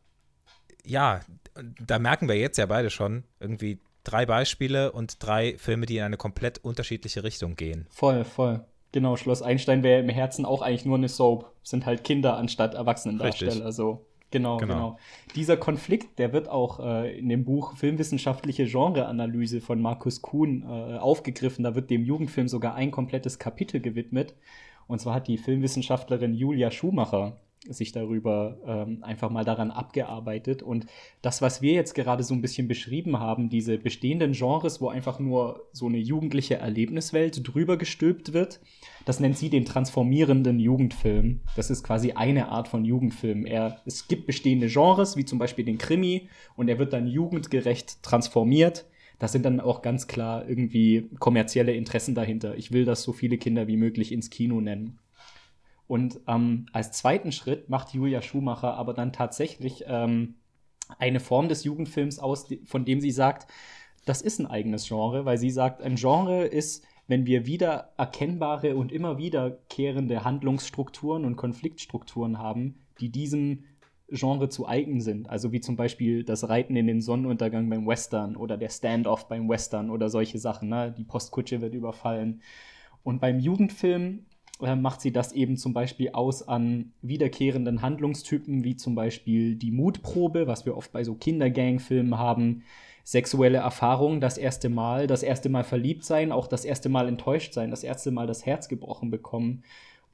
Speaker 2: ja, da merken wir jetzt ja beide schon irgendwie drei Beispiele und drei Filme, die in eine komplett unterschiedliche Richtung gehen.
Speaker 1: Voll, voll. Genau, Schloss Einstein wäre im Herzen auch eigentlich nur eine Soap. Sind halt Kinder anstatt Erwachsenendarsteller. So. Genau, genau, genau, Dieser Konflikt, der wird auch äh, in dem Buch Filmwissenschaftliche Genreanalyse von Markus Kuhn äh, aufgegriffen. Da wird dem Jugendfilm sogar ein komplettes Kapitel gewidmet. Und zwar hat die Filmwissenschaftlerin Julia Schumacher sich darüber ähm, einfach mal daran abgearbeitet. Und das, was wir jetzt gerade so ein bisschen beschrieben haben, diese bestehenden Genres, wo einfach nur so eine jugendliche Erlebniswelt drüber gestülpt wird, das nennt sie den transformierenden Jugendfilm. Das ist quasi eine Art von Jugendfilm. Er, es gibt bestehende Genres, wie zum Beispiel den Krimi, und er wird dann jugendgerecht transformiert. Das sind dann auch ganz klar irgendwie kommerzielle Interessen dahinter. Ich will, dass so viele Kinder wie möglich ins Kino nennen. Und ähm, als zweiten Schritt macht Julia Schumacher aber dann tatsächlich ähm, eine Form des Jugendfilms aus, von dem sie sagt, das ist ein eigenes Genre, weil sie sagt, ein Genre ist, wenn wir wieder erkennbare und immer wiederkehrende Handlungsstrukturen und Konfliktstrukturen haben, die diesem Genre zu eigen sind. Also wie zum Beispiel das Reiten in den Sonnenuntergang beim Western oder der Standoff beim Western oder solche Sachen. Ne? Die Postkutsche wird überfallen. Und beim Jugendfilm macht sie das eben zum Beispiel aus an wiederkehrenden Handlungstypen, wie zum Beispiel die Mutprobe, was wir oft bei so Kindergang-Filmen haben, sexuelle Erfahrungen, das erste Mal, das erste Mal verliebt sein, auch das erste Mal enttäuscht sein, das erste Mal das Herz gebrochen bekommen,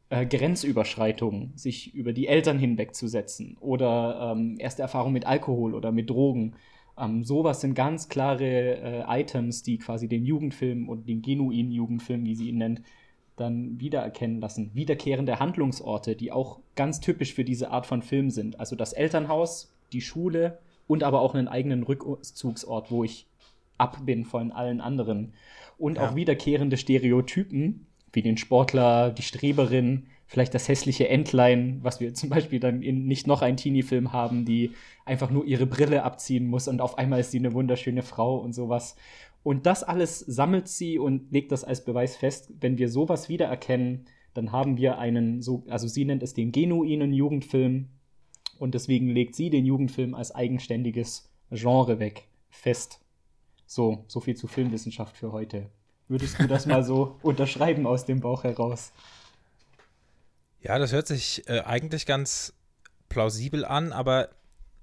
Speaker 1: äh, Grenzüberschreitungen, sich über die Eltern hinwegzusetzen oder ähm, erste Erfahrung mit Alkohol oder mit Drogen. Ähm, sowas sind ganz klare äh, Items, die quasi den Jugendfilm und den genuinen Jugendfilm, wie sie ihn nennt, dann wiedererkennen lassen. Wiederkehrende Handlungsorte, die auch ganz typisch für diese Art von Film sind. Also das Elternhaus, die Schule und aber auch einen eigenen Rückzugsort, wo ich ab bin von allen anderen. Und ja. auch wiederkehrende Stereotypen, wie den Sportler, die Streberin, vielleicht das hässliche Entlein, was wir zum Beispiel dann in nicht noch einen Teenie-Film haben, die einfach nur ihre Brille abziehen muss und auf einmal ist sie eine wunderschöne Frau und sowas. Und das alles sammelt sie und legt das als Beweis fest. Wenn wir sowas wiedererkennen, dann haben wir einen, so, also sie nennt es den genuinen Jugendfilm. Und deswegen legt sie den Jugendfilm als eigenständiges Genre weg, fest. So, so viel zu Filmwissenschaft für heute. Würdest du das mal so unterschreiben aus dem Bauch heraus?
Speaker 2: Ja, das hört sich äh, eigentlich ganz plausibel an, aber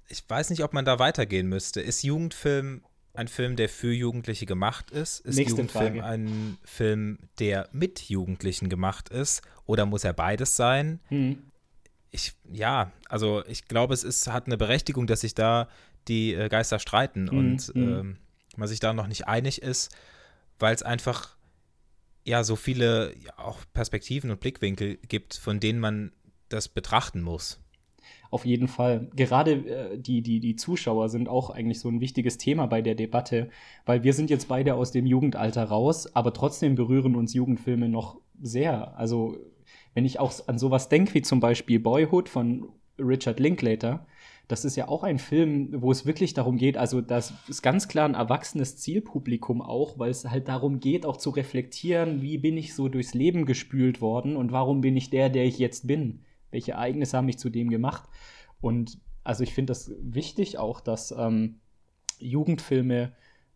Speaker 2: ich weiß nicht, ob man da weitergehen müsste. Ist Jugendfilm ein Film, der für Jugendliche gemacht ist? Ist
Speaker 1: Nächste
Speaker 2: Jugendfilm
Speaker 1: Frage.
Speaker 2: ein Film, der mit Jugendlichen gemacht ist? Oder muss er beides sein?
Speaker 1: Hm.
Speaker 2: Ich, ja, also ich glaube, es ist, hat eine Berechtigung, dass sich da die äh, Geister streiten
Speaker 1: hm,
Speaker 2: und
Speaker 1: hm.
Speaker 2: ähm, man sich da noch nicht einig ist, weil es einfach ja so viele ja, auch Perspektiven und Blickwinkel gibt, von denen man das betrachten muss.
Speaker 1: Auf jeden Fall. Gerade äh, die, die, die Zuschauer sind auch eigentlich so ein wichtiges Thema bei der Debatte, weil wir sind jetzt beide aus dem Jugendalter raus, aber trotzdem berühren uns Jugendfilme noch sehr. Also, wenn ich auch an sowas denke, wie zum Beispiel Boyhood von Richard Linklater, das ist ja auch ein Film, wo es wirklich darum geht, also das ist ganz klar ein erwachsenes Zielpublikum auch, weil es halt darum geht, auch zu reflektieren, wie bin ich so durchs Leben gespült worden und warum bin ich der, der ich jetzt bin welche Ereignisse haben mich zu dem gemacht. Und also ich finde das wichtig auch, dass ähm, Jugendfilme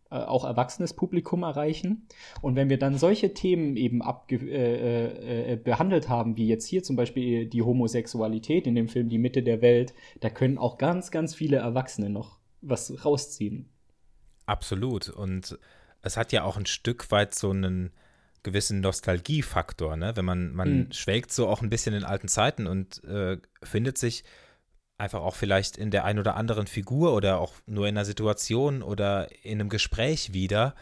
Speaker 1: äh, auch erwachsenes Publikum erreichen. Und wenn wir dann solche Themen eben abge äh, äh, behandelt haben, wie jetzt hier zum Beispiel die Homosexualität in dem Film Die Mitte der Welt, da können auch ganz, ganz viele Erwachsene noch was rausziehen.
Speaker 2: Absolut. Und es hat ja auch ein Stück weit so einen gewissen Nostalgiefaktor, ne? Wenn man, man mhm. schwelgt so auch ein bisschen in alten Zeiten und äh, findet sich einfach auch vielleicht in der ein oder anderen Figur oder auch nur in einer Situation oder in einem Gespräch wieder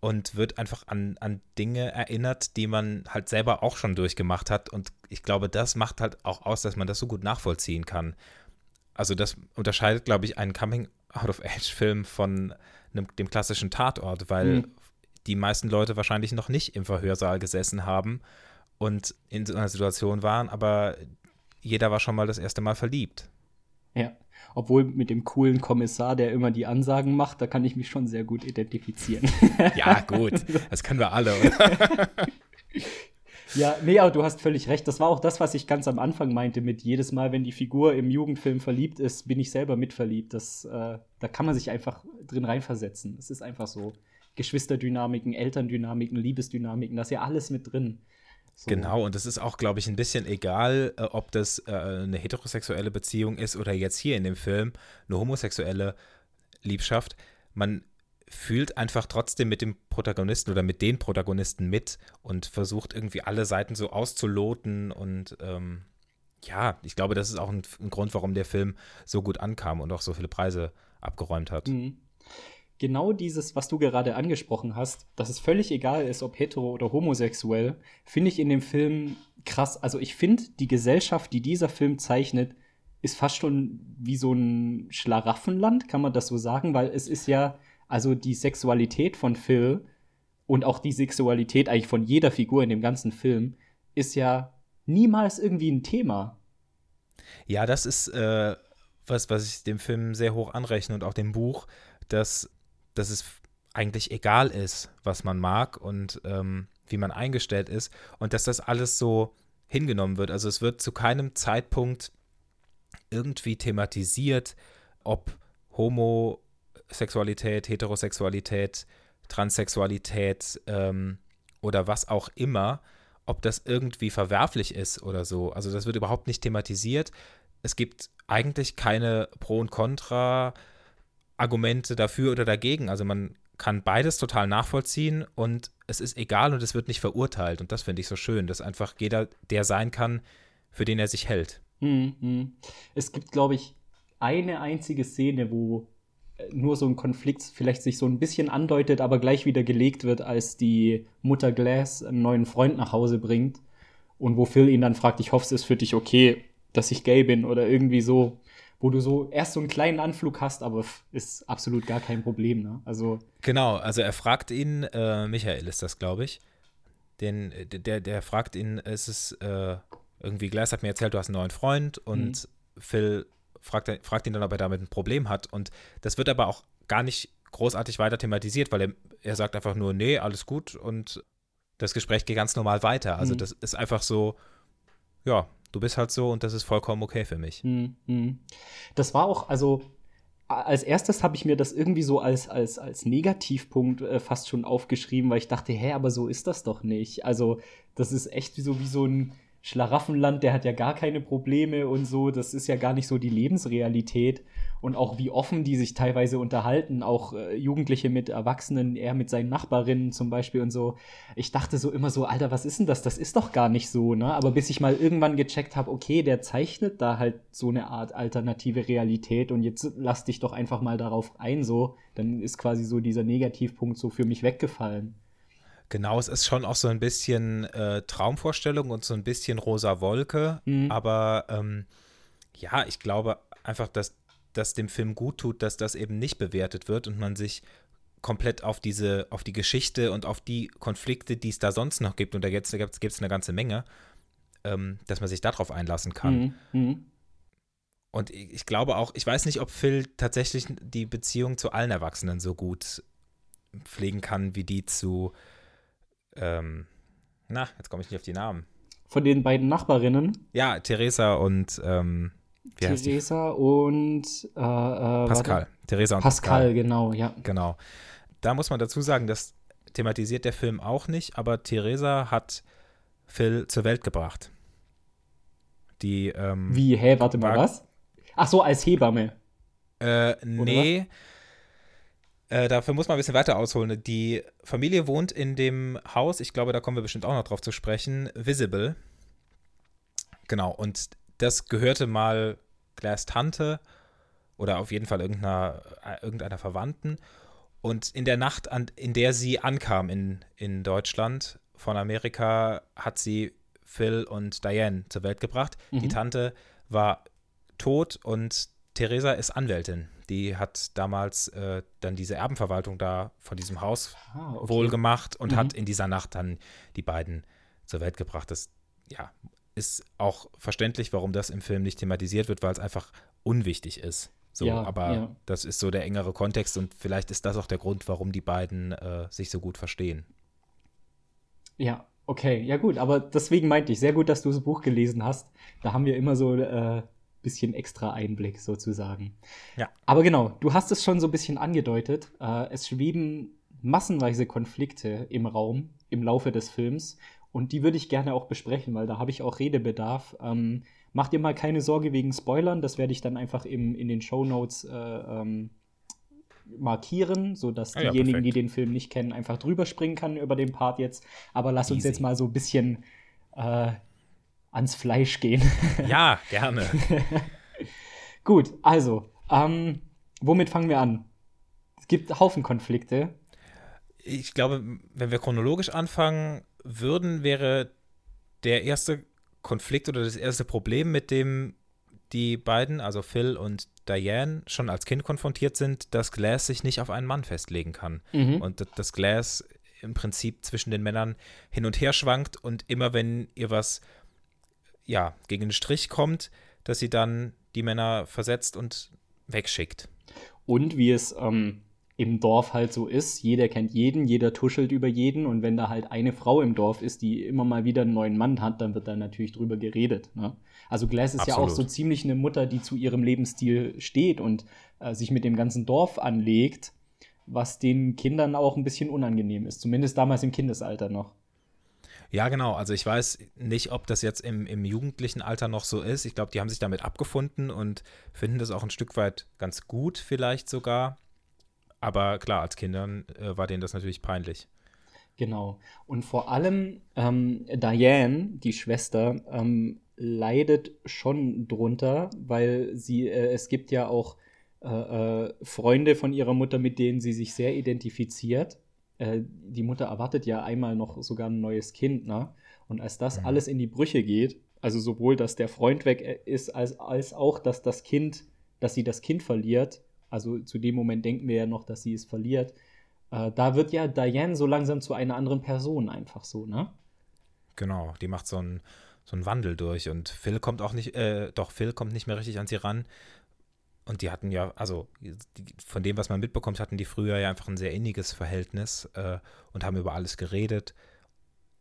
Speaker 2: und wird einfach an, an Dinge erinnert, die man halt selber auch schon durchgemacht hat. Und ich glaube, das macht halt auch aus, dass man das so gut nachvollziehen kann. Also das unterscheidet, glaube ich, einen Coming-out-of-Age-Film von einem, dem klassischen Tatort, weil mhm. Die meisten Leute wahrscheinlich noch nicht im Verhörsaal gesessen haben und in so einer Situation waren, aber jeder war schon mal das erste Mal verliebt.
Speaker 1: Ja. Obwohl mit dem coolen Kommissar, der immer die Ansagen macht, da kann ich mich schon sehr gut identifizieren.
Speaker 2: Ja, gut. Das können wir alle,
Speaker 1: oder? Ja, nee, aber du hast völlig recht. Das war auch das, was ich ganz am Anfang meinte mit jedes Mal, wenn die Figur im Jugendfilm verliebt ist, bin ich selber mitverliebt. Das, äh, da kann man sich einfach drin reinversetzen. Es ist einfach so. Geschwisterdynamiken, Elterndynamiken, Liebesdynamiken, das ist ja alles mit drin.
Speaker 2: So. Genau, und es ist auch, glaube ich, ein bisschen egal, äh, ob das äh, eine heterosexuelle Beziehung ist oder jetzt hier in dem Film eine homosexuelle Liebschaft. Man fühlt einfach trotzdem mit dem Protagonisten oder mit den Protagonisten mit und versucht irgendwie alle Seiten so auszuloten und ähm, ja, ich glaube, das ist auch ein, ein, Grund, warum der Film so gut ankam und auch so viele Preise abgeräumt hat. Mhm
Speaker 1: genau dieses, was du gerade angesprochen hast, dass es völlig egal ist, ob hetero oder homosexuell, finde ich in dem Film krass. Also ich finde, die Gesellschaft, die dieser Film zeichnet, ist fast schon wie so ein Schlaraffenland, kann man das so sagen, weil es ist ja, also die Sexualität von Phil und auch die Sexualität eigentlich von jeder Figur in dem ganzen Film ist ja niemals irgendwie ein Thema.
Speaker 2: Ja, das ist äh, was, was ich dem Film sehr hoch anrechne und auch dem Buch, dass dass es eigentlich egal ist, was man mag und ähm, wie man eingestellt ist und dass das alles so hingenommen wird. Also es wird zu keinem Zeitpunkt irgendwie thematisiert, ob Homosexualität, Heterosexualität, Transsexualität ähm, oder was auch immer, ob das irgendwie verwerflich ist oder so. Also das wird überhaupt nicht thematisiert. Es gibt eigentlich keine Pro und Contra. Argumente dafür oder dagegen. Also man kann beides total nachvollziehen und es ist egal und es wird nicht verurteilt. Und das finde ich so schön, dass einfach jeder der sein kann, für den er sich hält.
Speaker 1: Mhm. Es gibt, glaube ich, eine einzige Szene, wo äh, nur so ein Konflikt vielleicht sich so ein bisschen andeutet, aber gleich wieder gelegt wird, als die Mutter Glass einen neuen Freund nach Hause bringt und wo Phil ihn dann fragt, ich hoffe, es ist für dich okay, dass ich gay bin oder irgendwie so wo du so erst so einen kleinen Anflug hast, aber ist absolut gar kein Problem. Ne? Also
Speaker 2: genau, also er fragt ihn, äh, Michael ist das, glaube ich, den, der, der fragt ihn, es ist äh, irgendwie, Glass hat mir erzählt, du hast einen neuen Freund und mhm. Phil fragt, fragt ihn dann, ob er damit ein Problem hat und das wird aber auch gar nicht großartig weiter thematisiert, weil er, er sagt einfach nur, nee, alles gut und das Gespräch geht ganz normal weiter. Also mhm. das ist einfach so, ja, du bist halt so und das ist vollkommen okay für mich.
Speaker 1: Mhm. Das war auch, also als erstes habe ich mir das irgendwie so als, als, als Negativpunkt äh, fast schon aufgeschrieben, weil ich dachte, hä, aber so ist das doch nicht. Also, das ist echt wie so, wie so ein Schlaraffenland, der hat ja gar keine Probleme und so. Das ist ja gar nicht so die Lebensrealität. Und auch wie offen die sich teilweise unterhalten, auch äh, Jugendliche mit Erwachsenen, er mit seinen Nachbarinnen zum Beispiel und so. Ich dachte so immer so, Alter, was ist denn das? Das ist doch gar nicht so, ne? Aber bis ich mal irgendwann gecheckt habe, okay, der zeichnet da halt so eine Art alternative Realität und jetzt lass dich doch einfach mal darauf ein, so. Dann ist quasi so dieser Negativpunkt so für mich weggefallen.
Speaker 2: Genau, es ist schon auch so ein bisschen äh, Traumvorstellung und so ein bisschen rosa Wolke. Mhm. Aber ähm, ja, ich glaube einfach, dass das dem Film gut tut, dass das eben nicht bewertet wird und man sich komplett auf diese, auf die Geschichte und auf die Konflikte, die es da sonst noch gibt, und da gibt es eine ganze Menge, ähm, dass man sich darauf einlassen kann. Mhm. Mhm. Und ich, ich glaube auch, ich weiß nicht, ob Phil tatsächlich die Beziehung zu allen Erwachsenen so gut pflegen kann, wie die zu ähm, na, jetzt komme ich nicht auf die Namen.
Speaker 1: Von den beiden Nachbarinnen?
Speaker 2: Ja, Theresa und ähm,
Speaker 1: Theresa und äh, äh,
Speaker 2: Pascal. Theresa und
Speaker 1: Pascal, Pascal, genau, ja.
Speaker 2: Genau. da muss man dazu sagen, das thematisiert der Film auch nicht, aber Theresa hat Phil zur Welt gebracht. Die, ähm,
Speaker 1: Wie, hä, warte mal,
Speaker 2: war-
Speaker 1: was? Ach so, als Hebamme.
Speaker 2: Äh, nee. Äh, dafür muss man ein bisschen weiter ausholen. Die Familie wohnt in dem Haus, ich glaube, da kommen wir bestimmt auch noch drauf zu sprechen, Visible. Genau, und das gehörte mal Glass Tante oder auf jeden Fall irgendeiner, äh, irgendeiner Verwandten. Und in der Nacht, an, in der sie ankam in, in Deutschland von Amerika, hat sie Phil und Diane zur Welt gebracht. Die Tante war tot und Theresa ist Anwältin. Die hat damals äh, dann diese Erbenverwaltung da von diesem Haus
Speaker 1: Ah, okay.
Speaker 2: wohl gemacht und hat in dieser Nacht dann die beiden zur Welt gebracht. Das ja, ist auch verständlich, warum das im Film nicht thematisiert wird, weil es einfach unwichtig ist. So,
Speaker 1: Ja,
Speaker 2: aber
Speaker 1: ja.
Speaker 2: das ist so der engere Kontext und vielleicht ist das auch der Grund, warum die beiden äh, sich so gut verstehen.
Speaker 1: Ja, okay, ja gut, aber deswegen meinte ich, sehr gut, dass du das Buch gelesen hast. Da haben wir immer so äh, bisschen extra Einblick sozusagen.
Speaker 2: Ja.
Speaker 1: Aber genau, du hast es schon so ein bisschen angedeutet. Äh, es schweben massenweise Konflikte im Raum im Laufe des Films und die würde ich gerne auch besprechen, weil da habe ich auch Redebedarf. Ähm, mach dir mal keine Sorge wegen Spoilern, das werde ich dann einfach im, in den Show Notes äh, ähm, markieren, sodass
Speaker 2: Ah ja,
Speaker 1: diejenigen, die
Speaker 2: perfekt.
Speaker 1: den Film nicht kennen, einfach drüber springen kann über den Part jetzt. Aber lass uns
Speaker 2: Easy.
Speaker 1: jetzt mal so ein bisschen äh, ans Fleisch gehen.
Speaker 2: Ja, gerne.
Speaker 1: Gut, also, ähm, womit fangen wir an? Es gibt Haufen Konflikte.
Speaker 2: ich glaube, wenn wir chronologisch anfangen würden, wäre der erste Konflikt oder das erste Problem, mit dem die beiden, also Phil und Diane, schon als Kind konfrontiert sind, dass Glass sich nicht auf einen Mann festlegen kann. Und dass- dass Glass im Prinzip zwischen den Männern hin und her schwankt und immer wenn ihr was ja, gegen den Strich kommt, dass sie dann die Männer versetzt und wegschickt.
Speaker 1: Und wie es ähm, im Dorf halt so ist, jeder kennt jeden, jeder tuschelt über jeden. Und wenn da halt eine Frau im Dorf ist, die immer mal wieder einen neuen Mann hat, dann wird da natürlich drüber geredet. Ne? Also Glass ist ja auch so
Speaker 2: Absolut.
Speaker 1: ziemlich eine Mutter, die zu ihrem Lebensstil steht und äh, sich mit dem ganzen Dorf anlegt, was den Kindern auch ein bisschen unangenehm ist. Zumindest damals im Kindesalter noch.
Speaker 2: Ja, genau. Also ich weiß nicht, ob das jetzt im, im jugendlichen Alter noch so ist. Ich glaube, die haben sich damit abgefunden und finden das auch ein Stück weit ganz gut, vielleicht sogar. Aber klar, als Kindern äh, war denen das natürlich peinlich.
Speaker 1: Genau. Und vor allem ähm, Diane, die Schwester, ähm, leidet schon drunter, weil sie, äh, es gibt ja auch äh, äh, Freunde von ihrer Mutter, mit denen sie sich sehr identifiziert. Äh, die Mutter erwartet ja einmal noch sogar ein neues Kind, ne? Und als das alles in die Brüche geht, also sowohl, dass der Freund weg äh, ist, als, als auch, dass das Kind, dass sie das Kind verliert, also zu dem Moment denken wir ja noch, dass sie es verliert, äh, da wird ja Diane so langsam zu einer anderen Person einfach so, ne?
Speaker 2: Genau, die macht so einen so einen Wandel durch und Phil kommt auch nicht, äh, doch, Phil kommt nicht mehr richtig an sie ran. Und die hatten ja, also die, von dem, was man mitbekommt, hatten die früher ja einfach ein sehr inniges Verhältnis äh, und haben über alles geredet.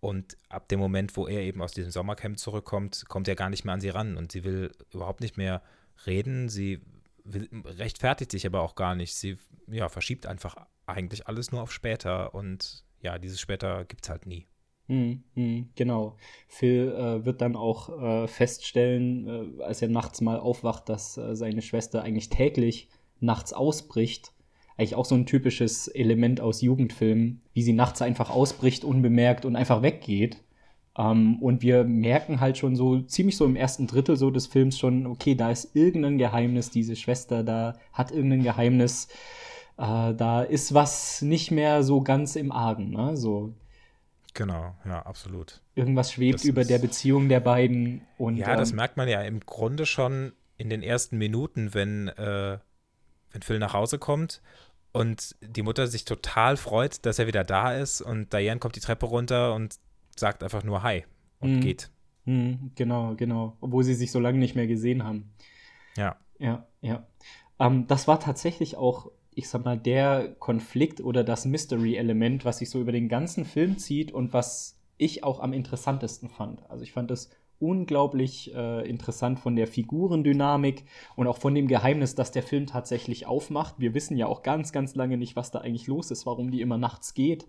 Speaker 2: Und ab dem Moment, wo er eben aus diesem Sommercamp zurückkommt, kommt er gar nicht mehr an sie ran und sie will überhaupt nicht mehr reden. Sie will, rechtfertigt sich aber auch gar nicht. Sie ja, verschiebt einfach eigentlich alles nur auf später und ja, dieses später gibt es halt nie.
Speaker 1: Hm, hm, genau. Phil äh, wird dann auch äh, feststellen, äh, als er nachts mal aufwacht, dass äh, seine Schwester eigentlich täglich nachts ausbricht. Eigentlich auch so ein typisches Element aus Jugendfilmen, wie sie nachts einfach ausbricht, unbemerkt und einfach weggeht. Ähm, und wir merken halt schon so ziemlich so im ersten Drittel so des Films schon, okay, da ist irgendein Geheimnis, diese Schwester da hat irgendein Geheimnis, äh, da ist was nicht mehr so ganz im Argen, ne? So,
Speaker 2: Genau, ja, absolut.
Speaker 1: Irgendwas schwebt
Speaker 2: Das
Speaker 1: über der Beziehung der beiden. Und,
Speaker 2: Ja, das
Speaker 1: ähm,
Speaker 2: merkt man ja im Grunde schon in den ersten Minuten, wenn, äh, wenn Phil nach Hause kommt und die Mutter sich total freut, dass er wieder da ist und Diane kommt die Treppe runter und sagt einfach nur Hi und
Speaker 1: Mhm.
Speaker 2: geht.
Speaker 1: hm, genau, genau. Obwohl sie sich so lange nicht mehr gesehen haben.
Speaker 2: Ja,
Speaker 1: Ja, ja. Ähm, das war tatsächlich auch, ich sag mal, der Konflikt oder das Mystery-Element, was sich so über den ganzen Film zieht und was ich auch am interessantesten fand. Also ich fand es unglaublich äh, interessant von der Figurendynamik und auch von dem Geheimnis, das der Film tatsächlich aufmacht. Wir wissen ja auch ganz, ganz lange nicht, was da eigentlich los ist, warum die immer nachts geht.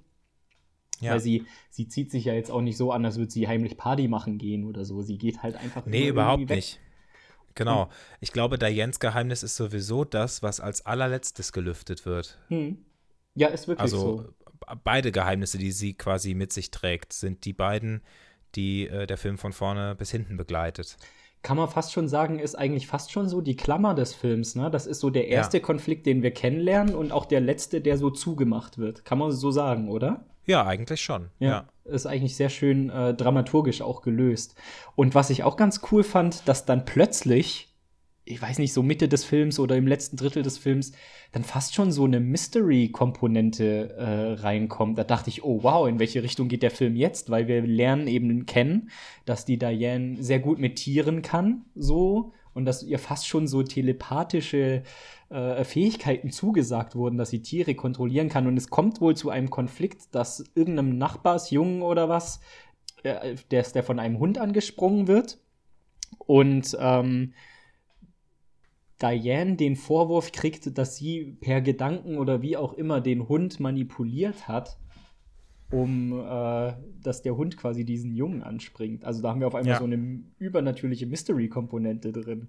Speaker 1: Ja. Weil sie, sie zieht sich ja jetzt auch nicht so an, als würde sie heimlich Party machen gehen oder so. Sie geht halt einfach.
Speaker 2: Nee, überhaupt nicht. Genau. Hm. Ich glaube, Dianes Geheimnis ist sowieso das, was als allerletztes gelüftet wird.
Speaker 1: Hm. Ja, ist wirklich also, so.
Speaker 2: Beide Geheimnisse, die sie quasi mit sich trägt, sind die beiden, die äh, der Film von vorne bis hinten begleitet.
Speaker 1: Kann man fast schon sagen, ist eigentlich fast schon so die Klammer des Films. Ne? Das ist so der erste ja. Konflikt, den wir kennenlernen und auch der letzte, der so zugemacht wird. Kann man so sagen, oder?
Speaker 2: Ja, eigentlich schon. Ja. ja.
Speaker 1: Ist eigentlich sehr schön äh, dramaturgisch auch gelöst. Und was ich auch ganz cool fand, dass dann plötzlich ich weiß nicht, so Mitte des Films oder im letzten Drittel des Films dann fast schon so eine Mystery-Komponente äh, reinkommt. Da dachte ich, oh wow, in welche Richtung geht der Film jetzt? Weil wir lernen eben kennen, dass die Diane sehr gut mit Tieren kann, so und dass ihr fast schon so telepathische äh, Fähigkeiten zugesagt wurden, dass sie Tiere kontrollieren kann. Und es kommt wohl zu einem Konflikt, dass irgendeinem Nachbarsjungen oder was, äh, der, der von einem Hund angesprungen wird. Und ähm, Diane den Vorwurf kriegt, dass sie per Gedanken oder wie auch immer den Hund manipuliert hat, um äh, dass der Hund quasi diesen Jungen anspringt. Also da haben wir auf einmal ja. so eine übernatürliche Mystery-Komponente drin.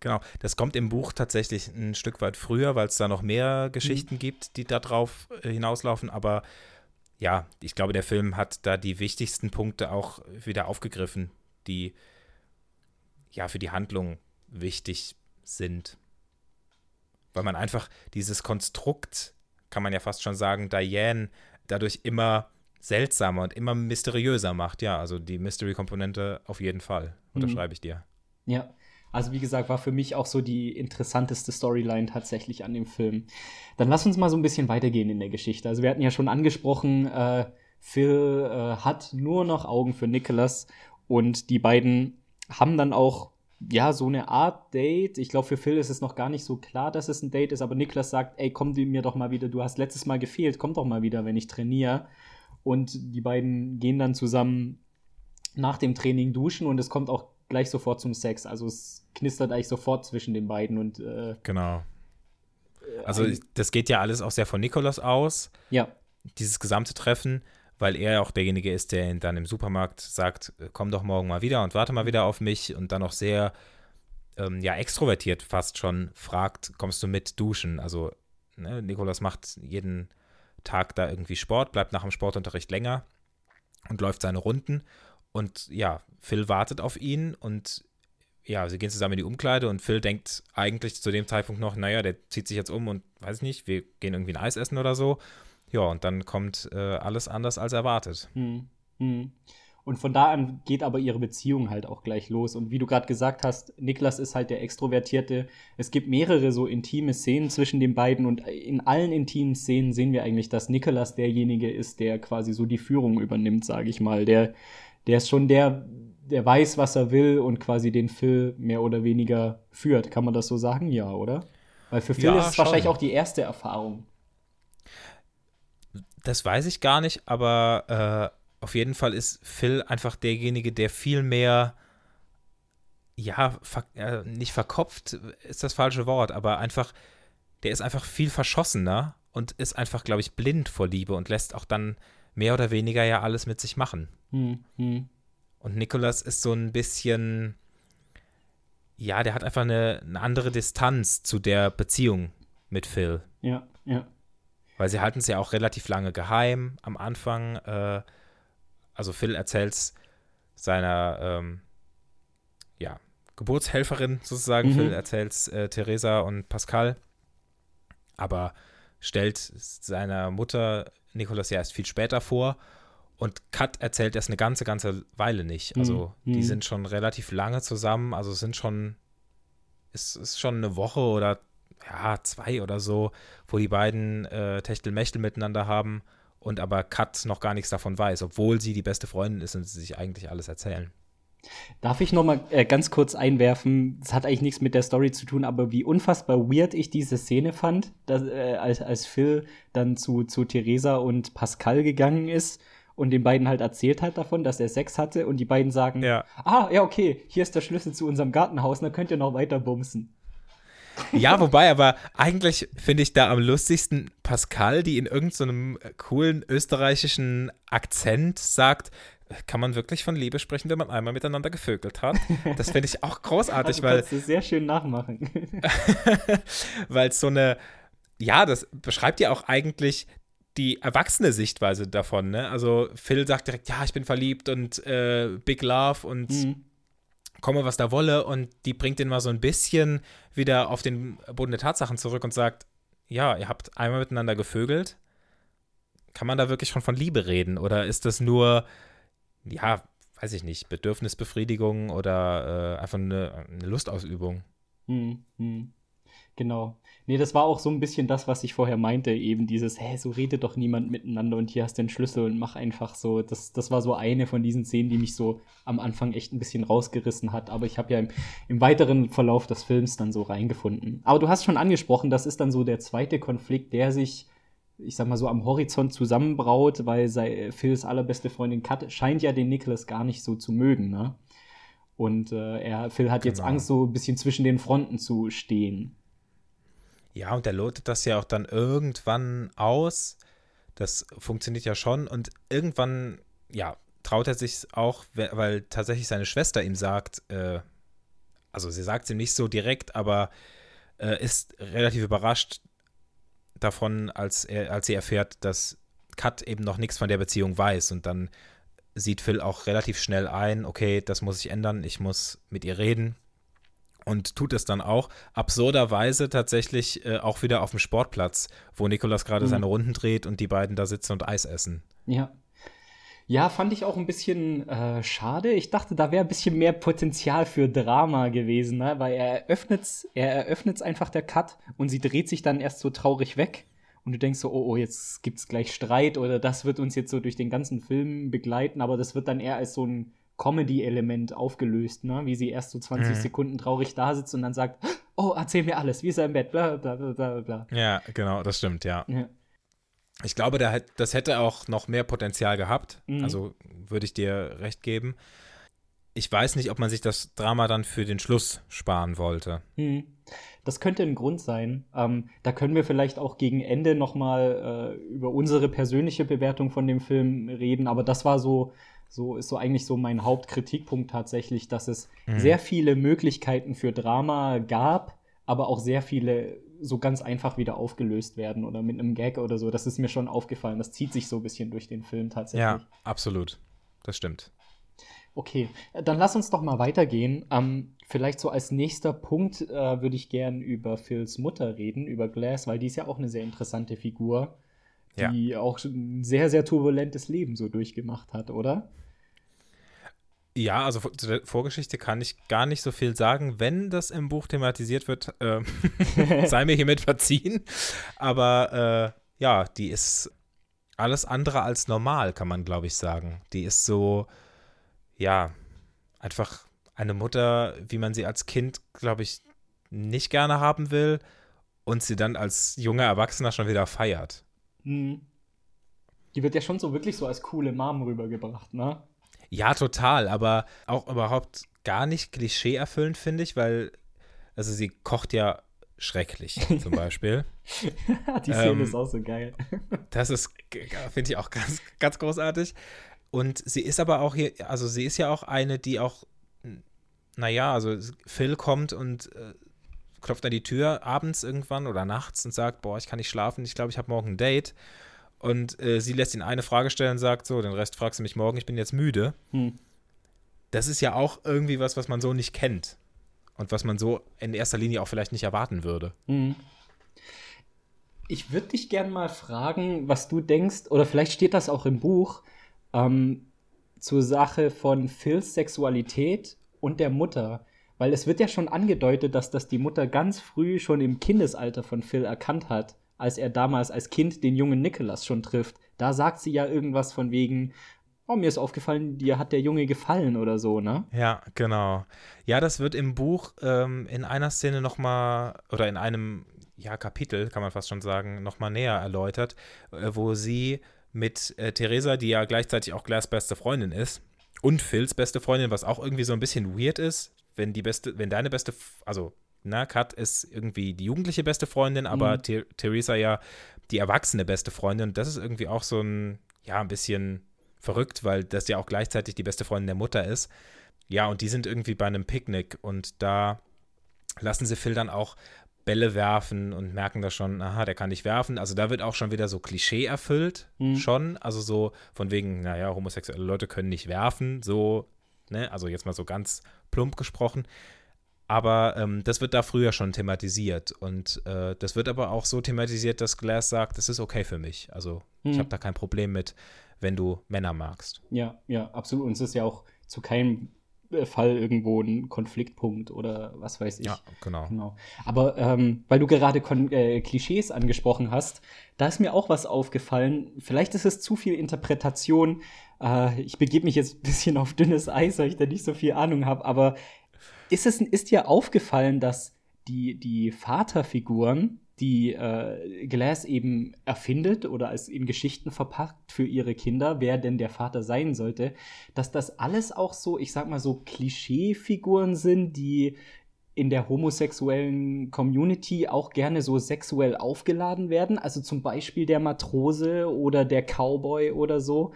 Speaker 2: Genau, das kommt im Buch tatsächlich ein Stück weit früher, weil es da noch mehr Geschichten mhm. gibt, die darauf äh, hinauslaufen. Aber ja, ich glaube, der Film hat da die wichtigsten Punkte auch wieder aufgegriffen, die ja für die Handlung wichtig sind sind. Weil man einfach dieses Konstrukt, kann man ja fast schon sagen, Diane dadurch immer seltsamer und immer mysteriöser macht. Ja, also die Mystery-Komponente auf jeden Fall, unterschreibe ich dir.
Speaker 1: Ja, also wie gesagt, war für mich auch so die interessanteste Storyline tatsächlich an dem Film. Dann lass uns mal so ein bisschen weitergehen in der Geschichte. Also wir hatten ja schon angesprochen, äh, Phil äh, hat nur noch Augen für Nicholas und die beiden haben dann auch ja, so eine Art Date. Ich glaube, für Phil ist es noch gar nicht so klar, dass es ein Date ist, aber Niklas sagt, ey, komm mir doch mal wieder, du hast letztes Mal gefehlt, komm doch mal wieder, wenn ich trainiere. Und die beiden gehen dann zusammen nach dem Training duschen und es kommt auch gleich sofort zum Sex. Also es knistert eigentlich sofort zwischen den beiden und äh,
Speaker 2: Genau. Also das geht ja alles auch sehr von Nikolaus aus.
Speaker 1: Ja.
Speaker 2: Dieses gesamte Treffen weil er auch derjenige ist, der ihn dann im Supermarkt sagt, komm doch morgen mal wieder und warte mal wieder auf mich und dann auch sehr, ähm, ja, extrovertiert fast schon fragt, kommst du mit duschen? Also, ne, Nikolas macht jeden Tag da irgendwie Sport, bleibt nach dem Sportunterricht länger und läuft seine Runden und ja, Phil wartet auf ihn und ja, sie gehen zusammen in die Umkleide und Phil denkt eigentlich zu dem Zeitpunkt noch, naja, der zieht sich jetzt um und weiß ich nicht, wir gehen irgendwie ein Eis essen oder so. Ja, und dann kommt äh, alles anders als erwartet.
Speaker 1: Hm. Hm. Und von da an geht aber ihre Beziehung halt auch gleich los. Und wie du gerade gesagt hast, Niklas ist halt der Extrovertierte. Es gibt mehrere so intime Szenen zwischen den beiden und in allen intimen Szenen sehen wir eigentlich, dass Niklas derjenige ist, der quasi so die Führung übernimmt, sage ich mal. Der, der ist schon der, der weiß, was er will und quasi den Phil mehr oder weniger führt. Kann man das so sagen? Ja, oder? Weil für Phil ja, ist es schon. wahrscheinlich auch die erste Erfahrung.
Speaker 2: Das weiß ich gar nicht, aber äh, auf jeden Fall ist Phil einfach derjenige, der viel mehr, ja, ver äh, nicht verkopft ist das falsche Wort, aber einfach, der ist einfach viel verschossener und ist einfach, glaube ich, blind vor Liebe und lässt auch dann mehr oder weniger ja alles mit sich machen.
Speaker 1: Hm, hm.
Speaker 2: Und Nicholas ist so ein bisschen, ja, der hat einfach eine, eine andere Distanz zu der Beziehung mit Phil.
Speaker 1: Ja, ja.
Speaker 2: Weil sie halten es ja auch relativ lange geheim am Anfang. Äh, also Phil erzählt es seiner ähm, ja, Geburtshelferin sozusagen. Mhm. Phil erzählt es äh, Theresa und Pascal. Aber stellt seiner Mutter Nikolas ja erst viel später vor. Und Kat erzählt erst eine ganze, ganze Weile nicht. Also mhm. die sind schon relativ lange zusammen. Also es sind schon, es ist schon eine Woche oder ja, zwei oder so, wo die beiden äh, Techtelmechtel miteinander haben und aber Kat noch gar nichts davon weiß, obwohl sie die beste Freundin ist und sie sich eigentlich alles erzählen.
Speaker 1: Darf ich noch mal äh, ganz kurz einwerfen? Das hat eigentlich nichts mit der Story zu tun, aber wie unfassbar weird ich diese Szene fand, dass, äh, als, als Phil dann zu, zu Theresa und Pascal gegangen ist und den beiden halt erzählt hat davon, dass er Sex hatte und die beiden sagen,
Speaker 2: Ja.
Speaker 1: ah, ja, okay, hier ist der Schlüssel zu unserem Gartenhaus, dann könnt ihr noch weiter bumsen.
Speaker 2: Ja, wobei, aber eigentlich finde ich da am lustigsten Pascal, die in irgendeinem coolen österreichischen Akzent sagt, kann man wirklich von Liebe sprechen, wenn man einmal miteinander gevögelt hat? Das finde ich auch großartig,
Speaker 1: Also
Speaker 2: weil
Speaker 1: kannst du sehr schön nachmachen.
Speaker 2: weil es so eine, ja, das beschreibt ja auch eigentlich die erwachsene Sichtweise davon, ne? Also Phil sagt direkt, ja, ich bin verliebt und äh, Big Love und
Speaker 1: Mhm.
Speaker 2: komme, was da wolle und die bringt den mal so ein bisschen wieder auf den Boden der Tatsachen zurück und sagt, ja, ihr habt einmal miteinander gevögelt. Kann man da wirklich schon von Liebe reden oder ist das nur, ja, weiß ich nicht, Bedürfnisbefriedigung oder äh, einfach eine, eine Lustausübung?
Speaker 1: Hm, hm. Genau. Nee, das war auch so ein bisschen das, was ich vorher meinte, eben dieses, hä, so redet doch niemand miteinander und hier hast du den Schlüssel und mach einfach so. Das, das war so eine von diesen Szenen, die mich so am Anfang echt ein bisschen rausgerissen hat. Aber ich habe ja im, im weiteren Verlauf des Films dann so reingefunden. Aber du hast schon angesprochen, das ist dann so der zweite Konflikt, der sich, ich sag mal so, am Horizont zusammenbraut, weil sei, Phils allerbeste Freundin Kat scheint ja den Nicholas gar nicht so zu mögen, ne? Und äh, er, Phil hat jetzt
Speaker 2: Genau.
Speaker 1: Angst, so ein bisschen zwischen den Fronten zu stehen.
Speaker 2: Ja, und der lotet das ja auch dann irgendwann aus. Das funktioniert ja schon. Und irgendwann, ja, traut er sich auch, we- weil tatsächlich seine Schwester ihm sagt, äh, also sie sagt es ihm nicht so direkt, aber äh, ist relativ überrascht davon, als, er, als sie erfährt, dass Kat eben noch nichts von der Beziehung weiß. Und dann sieht Phil auch relativ schnell ein, okay, das muss sich ändern, ich muss mit ihr reden und tut es dann auch. Absurderweise tatsächlich äh, auch wieder auf dem Sportplatz, wo Nikolas gerade
Speaker 1: Mhm.
Speaker 2: seine Runden dreht und die beiden da sitzen und Eis essen.
Speaker 1: Ja. Ja, fand ich auch ein bisschen äh, schade. Ich dachte, da wäre ein bisschen mehr Potenzial für Drama gewesen, ne? weil er eröffnet's, er eröffnet's einfach der Cut und sie dreht sich dann erst so traurig weg. Und du denkst so, oh, oh, jetzt gibt's gleich Streit oder das wird uns jetzt so durch den ganzen Film begleiten, aber das wird dann eher als so ein Comedy-Element aufgelöst, ne? Wie sie erst so 20
Speaker 2: Mhm.
Speaker 1: Sekunden traurig da sitzt und dann sagt, oh, erzähl mir alles, wie ist er im Bett, bla bla bla bla bla.
Speaker 2: Ja, genau, das stimmt, ja.
Speaker 1: Ja.
Speaker 2: Ich glaube, da, das hätte auch noch mehr Potenzial gehabt.
Speaker 1: Mhm.
Speaker 2: Also würde ich dir recht geben. Ich weiß nicht, ob man sich das Drama dann für den Schluss sparen wollte.
Speaker 1: Hm. Das könnte ein Grund sein. Ähm, da können wir vielleicht auch gegen Ende noch mal äh, über unsere persönliche Bewertung von dem Film reden. Aber das war so, so ist so eigentlich so mein Hauptkritikpunkt tatsächlich, dass es
Speaker 2: Mhm.
Speaker 1: sehr viele Möglichkeiten für Drama gab, aber auch sehr viele so ganz einfach wieder aufgelöst werden oder mit einem Gag oder so. Das ist mir schon aufgefallen. Das zieht sich so ein bisschen durch den Film tatsächlich.
Speaker 2: Ja, absolut. Das stimmt.
Speaker 1: Okay, dann lass uns doch mal weitergehen. Ähm, vielleicht so als nächster Punkt äh, würde ich gern über Phils Mutter reden, über Glass, weil die ist ja auch eine sehr interessante Figur,
Speaker 2: Ja.
Speaker 1: die auch schon ein sehr, sehr turbulentes Leben so durchgemacht hat, oder?
Speaker 2: Ja, also zu der Vorgeschichte kann ich gar nicht so viel sagen. Wenn das im Buch thematisiert wird, äh, sei mir hiermit verziehen. Aber äh, ja, die ist alles andere als normal, kann man, glaube ich, sagen. Die ist so, ja, einfach eine Mutter, wie man sie als Kind, glaube ich, nicht gerne haben will und sie dann als junger Erwachsener schon wieder feiert.
Speaker 1: Hm. Die wird ja schon so wirklich so als coole Mom rübergebracht, ne?
Speaker 2: Ja, total, aber auch überhaupt gar nicht klischee-erfüllend, finde ich, weil, also sie kocht ja schrecklich, zum Beispiel.
Speaker 1: die Szene
Speaker 2: Ähm,
Speaker 1: ist auch so geil.
Speaker 2: Das ist, finde ich auch ganz, ganz großartig. Und sie ist aber auch hier, also sie ist ja auch eine, die auch, n- naja, also Phil kommt und äh, klopft an die Tür abends irgendwann oder nachts und sagt, boah, ich kann nicht schlafen, ich glaube, ich habe morgen ein Date. Und äh, sie lässt ihn eine Frage stellen und sagt, so, den Rest fragst du mich morgen, ich bin jetzt müde.
Speaker 1: Hm.
Speaker 2: Das ist ja auch irgendwie was, was man so nicht kennt. Und was man so in erster Linie auch vielleicht nicht erwarten würde.
Speaker 1: Mhm. Ich würde dich gern mal fragen, was du denkst, oder vielleicht steht das auch im Buch, ähm, zur Sache von Phils Sexualität und der Mutter. Weil es wird ja schon angedeutet, dass das die Mutter ganz früh schon im Kindesalter von Phil erkannt hat, als er damals als Kind den jungen Nicholas schon trifft. Da sagt sie ja irgendwas von wegen, oh, mir ist aufgefallen, dir hat der Junge gefallen oder so, ne?
Speaker 2: Ja, genau. Ja, das wird im Buch ähm, in einer Szene nochmal, oder in einem ja, Kapitel, kann man fast schon sagen, nochmal näher erläutert, äh, wo sie mit äh, Theresa, die ja gleichzeitig auch Glass beste Freundin ist und Phils beste Freundin, was auch irgendwie so ein bisschen weird ist, wenn die beste, wenn deine beste, also na, Kat ist irgendwie die jugendliche beste Freundin, aber
Speaker 1: Mhm.
Speaker 2: Theresa ja die erwachsene beste Freundin. Und das ist irgendwie auch so ein, ja, ein bisschen verrückt, weil das ja auch gleichzeitig die beste Freundin der Mutter ist. Ja, und die sind irgendwie bei einem Picknick und da lassen sie Phil dann auch Bälle werfen und merken da schon, aha, der kann nicht werfen. Also da wird auch schon wieder so Klischee erfüllt,
Speaker 1: Mhm.
Speaker 2: schon. Also so von wegen, naja, homosexuelle Leute können nicht werfen, so, ne, also jetzt mal so ganz plump gesprochen. Aber ähm, das wird da früher schon thematisiert. Und äh, das wird aber auch so thematisiert, dass Glass sagt, das ist okay für mich. Also ich
Speaker 1: Mhm.
Speaker 2: habe da kein Problem mit, wenn du Männer magst.
Speaker 1: Ja, ja, absolut. Und es ist ja auch zu keinem Fall irgendwo ein Konfliktpunkt oder was weiß ich.
Speaker 2: Ja, genau.
Speaker 1: Genau. Aber ähm, weil du gerade Kon äh, Klischees angesprochen hast, da ist mir auch was aufgefallen. Vielleicht ist es zu viel Interpretation. Äh, ich begebe mich jetzt ein bisschen auf dünnes Eis, weil ich da nicht so viel Ahnung habe. Aber ist es ist dir aufgefallen, dass die, die Vaterfiguren, die äh, Glass eben erfindet oder als in Geschichten verpackt für ihre Kinder, wer denn der Vater sein sollte, dass das alles auch so, ich sag mal so Klischeefiguren sind, die in der homosexuellen Community auch gerne so sexuell aufgeladen werden. Also zum Beispiel der Matrose oder der Cowboy oder so.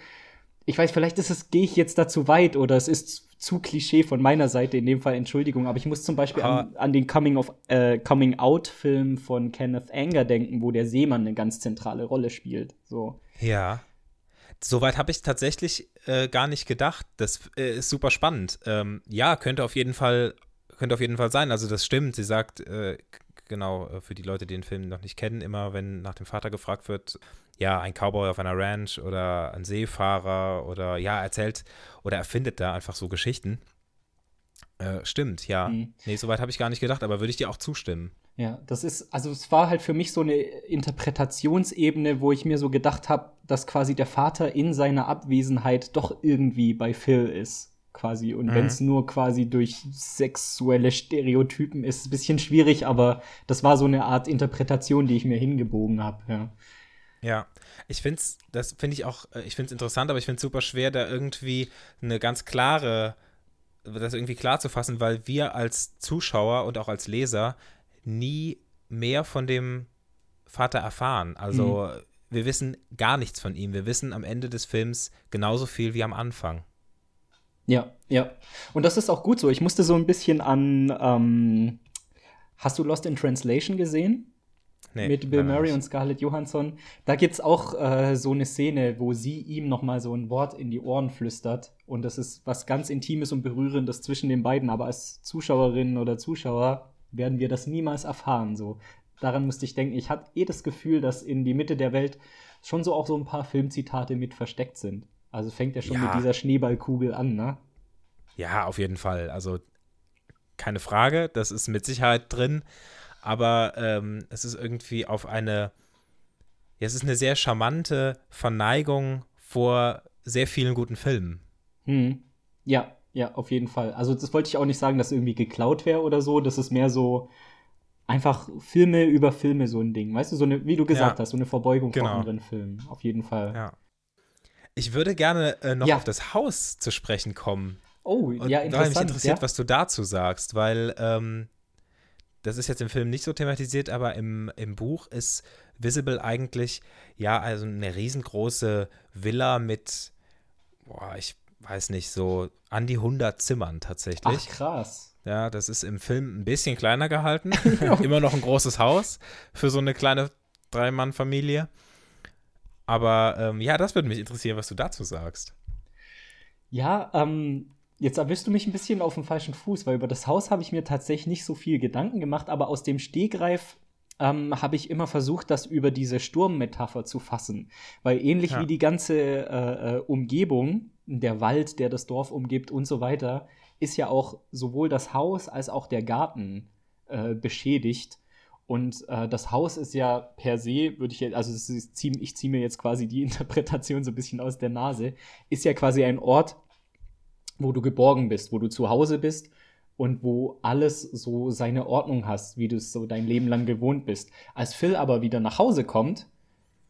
Speaker 1: Ich weiß, vielleicht ist es, gehe ich jetzt da zu weit oder es ist zu Klischee von meiner Seite, in dem Fall Entschuldigung, aber ich muss zum Beispiel an, an den Coming of äh, Coming Out Film von Kenneth Anger denken, wo der Seemann eine ganz zentrale Rolle spielt. So.
Speaker 2: Ja. Soweit habe ich tatsächlich äh, gar nicht gedacht. Das äh, ist super spannend. Ähm, ja, könnte auf jeden Fall, könnte auf jeden Fall sein. Also das stimmt. Sie sagt, äh, genau, äh, für die Leute, die den Film noch nicht kennen, immer wenn nach dem Vater gefragt wird, ja, ein Cowboy auf einer Ranch oder ein Seefahrer oder ja, erzählt oder erfindet da einfach so Geschichten. Äh, stimmt, ja.
Speaker 1: Mhm.
Speaker 2: Nee, soweit habe ich gar nicht gedacht, aber würde ich dir auch zustimmen.
Speaker 1: Ja, das ist, also es war halt für mich so eine Interpretationsebene, wo ich mir so gedacht habe, dass quasi der Vater in seiner Abwesenheit doch irgendwie bei Phil ist, quasi. Und
Speaker 2: Mhm.
Speaker 1: wenn es nur quasi durch sexuelle Stereotypen ist, ist ein bisschen schwierig, aber das war so eine Art Interpretation, die ich mir hingebogen habe, ja.
Speaker 2: Ja, ich finde es, das finde ich auch, äh, ich finde es interessant, aber ich finde es super schwer, da irgendwie eine ganz klare, das irgendwie klar zu fassen, weil wir als Zuschauer und auch als Leser nie mehr von dem Vater erfahren. Also wir wissen gar nichts von ihm. Wir wissen am Ende des Films genauso viel wie am Anfang.
Speaker 1: Ja, ja. Und das ist auch gut so. Ich musste so ein bisschen an, ähm, hast du Lost in Translation gesehen?
Speaker 2: Nee,
Speaker 1: mit Bill Murray und Scarlett Johansson. Da gibt es auch äh, so eine Szene, wo sie ihm noch mal so ein Wort in die Ohren flüstert. Und das ist was ganz Intimes und Berührendes zwischen den beiden. Aber als Zuschauerinnen oder Zuschauer werden wir das niemals erfahren. So. Daran musste ich denken. Ich hatte eh das Gefühl, dass in die Mitte der Welt schon so auch so ein paar Filmzitate mit versteckt sind. Also fängt ja schon
Speaker 2: Ja.
Speaker 1: mit dieser Schneeballkugel an, ne?
Speaker 2: Ja, auf jeden Fall. Also keine Frage, das ist mit Sicherheit drin, aber ähm, es ist irgendwie auf eine, ja, es ist eine sehr charmante Verneigung vor sehr vielen guten Filmen.
Speaker 1: Hm. Ja, ja, auf jeden Fall. Also das wollte ich auch nicht sagen, dass irgendwie geklaut wäre oder so. Das ist mehr so einfach Filme über Filme so ein Ding. Weißt du, so eine, wie du gesagt
Speaker 2: Ja.
Speaker 1: hast, so eine Verbeugung vor
Speaker 2: Genau.
Speaker 1: anderen Filmen. Auf jeden Fall.
Speaker 2: Ja. Ich würde gerne äh, noch
Speaker 1: Ja.
Speaker 2: auf das Haus zu sprechen kommen.
Speaker 1: Oh,
Speaker 2: Und
Speaker 1: ja,
Speaker 2: da hat mich
Speaker 1: interessant.
Speaker 2: interessiert,
Speaker 1: ja?
Speaker 2: was du dazu sagst, weil ähm, das ist jetzt im Film nicht so thematisiert, aber im, im Buch ist Visible eigentlich ja also eine riesengroße Villa mit, boah, ich weiß nicht, so an die 100 Zimmern tatsächlich.
Speaker 1: Ach, krass.
Speaker 2: Ja, das ist im Film ein bisschen kleiner gehalten. Immer noch ein großes Haus für so eine kleine Drei-Mann-Familie. Aber ähm, ja, das würde mich interessieren, was du dazu sagst.
Speaker 1: Ja, ähm, jetzt erwischst du mich ein bisschen auf dem falschen Fuß, weil über das Haus habe ich mir tatsächlich nicht so viel Gedanken gemacht, aber aus dem Stegreif ähm, habe ich immer versucht, das über diese Sturmmetapher zu fassen. Weil ähnlich
Speaker 2: Ja.
Speaker 1: wie die ganze äh, äh, Umgebung, der Wald, der das Dorf umgibt und so weiter, ist ja auch sowohl das Haus als auch der Garten äh, beschädigt. Und äh, das Haus ist ja per se, würde ich jetzt, also ist, ich ziehe mir jetzt quasi die Interpretation so ein bisschen aus der Nase, ist ja quasi ein Ort, wo du geborgen bist, wo du zu Hause bist und wo alles so seine Ordnung hast, wie du es so dein Leben lang gewohnt bist. Als Phil aber wieder nach Hause kommt,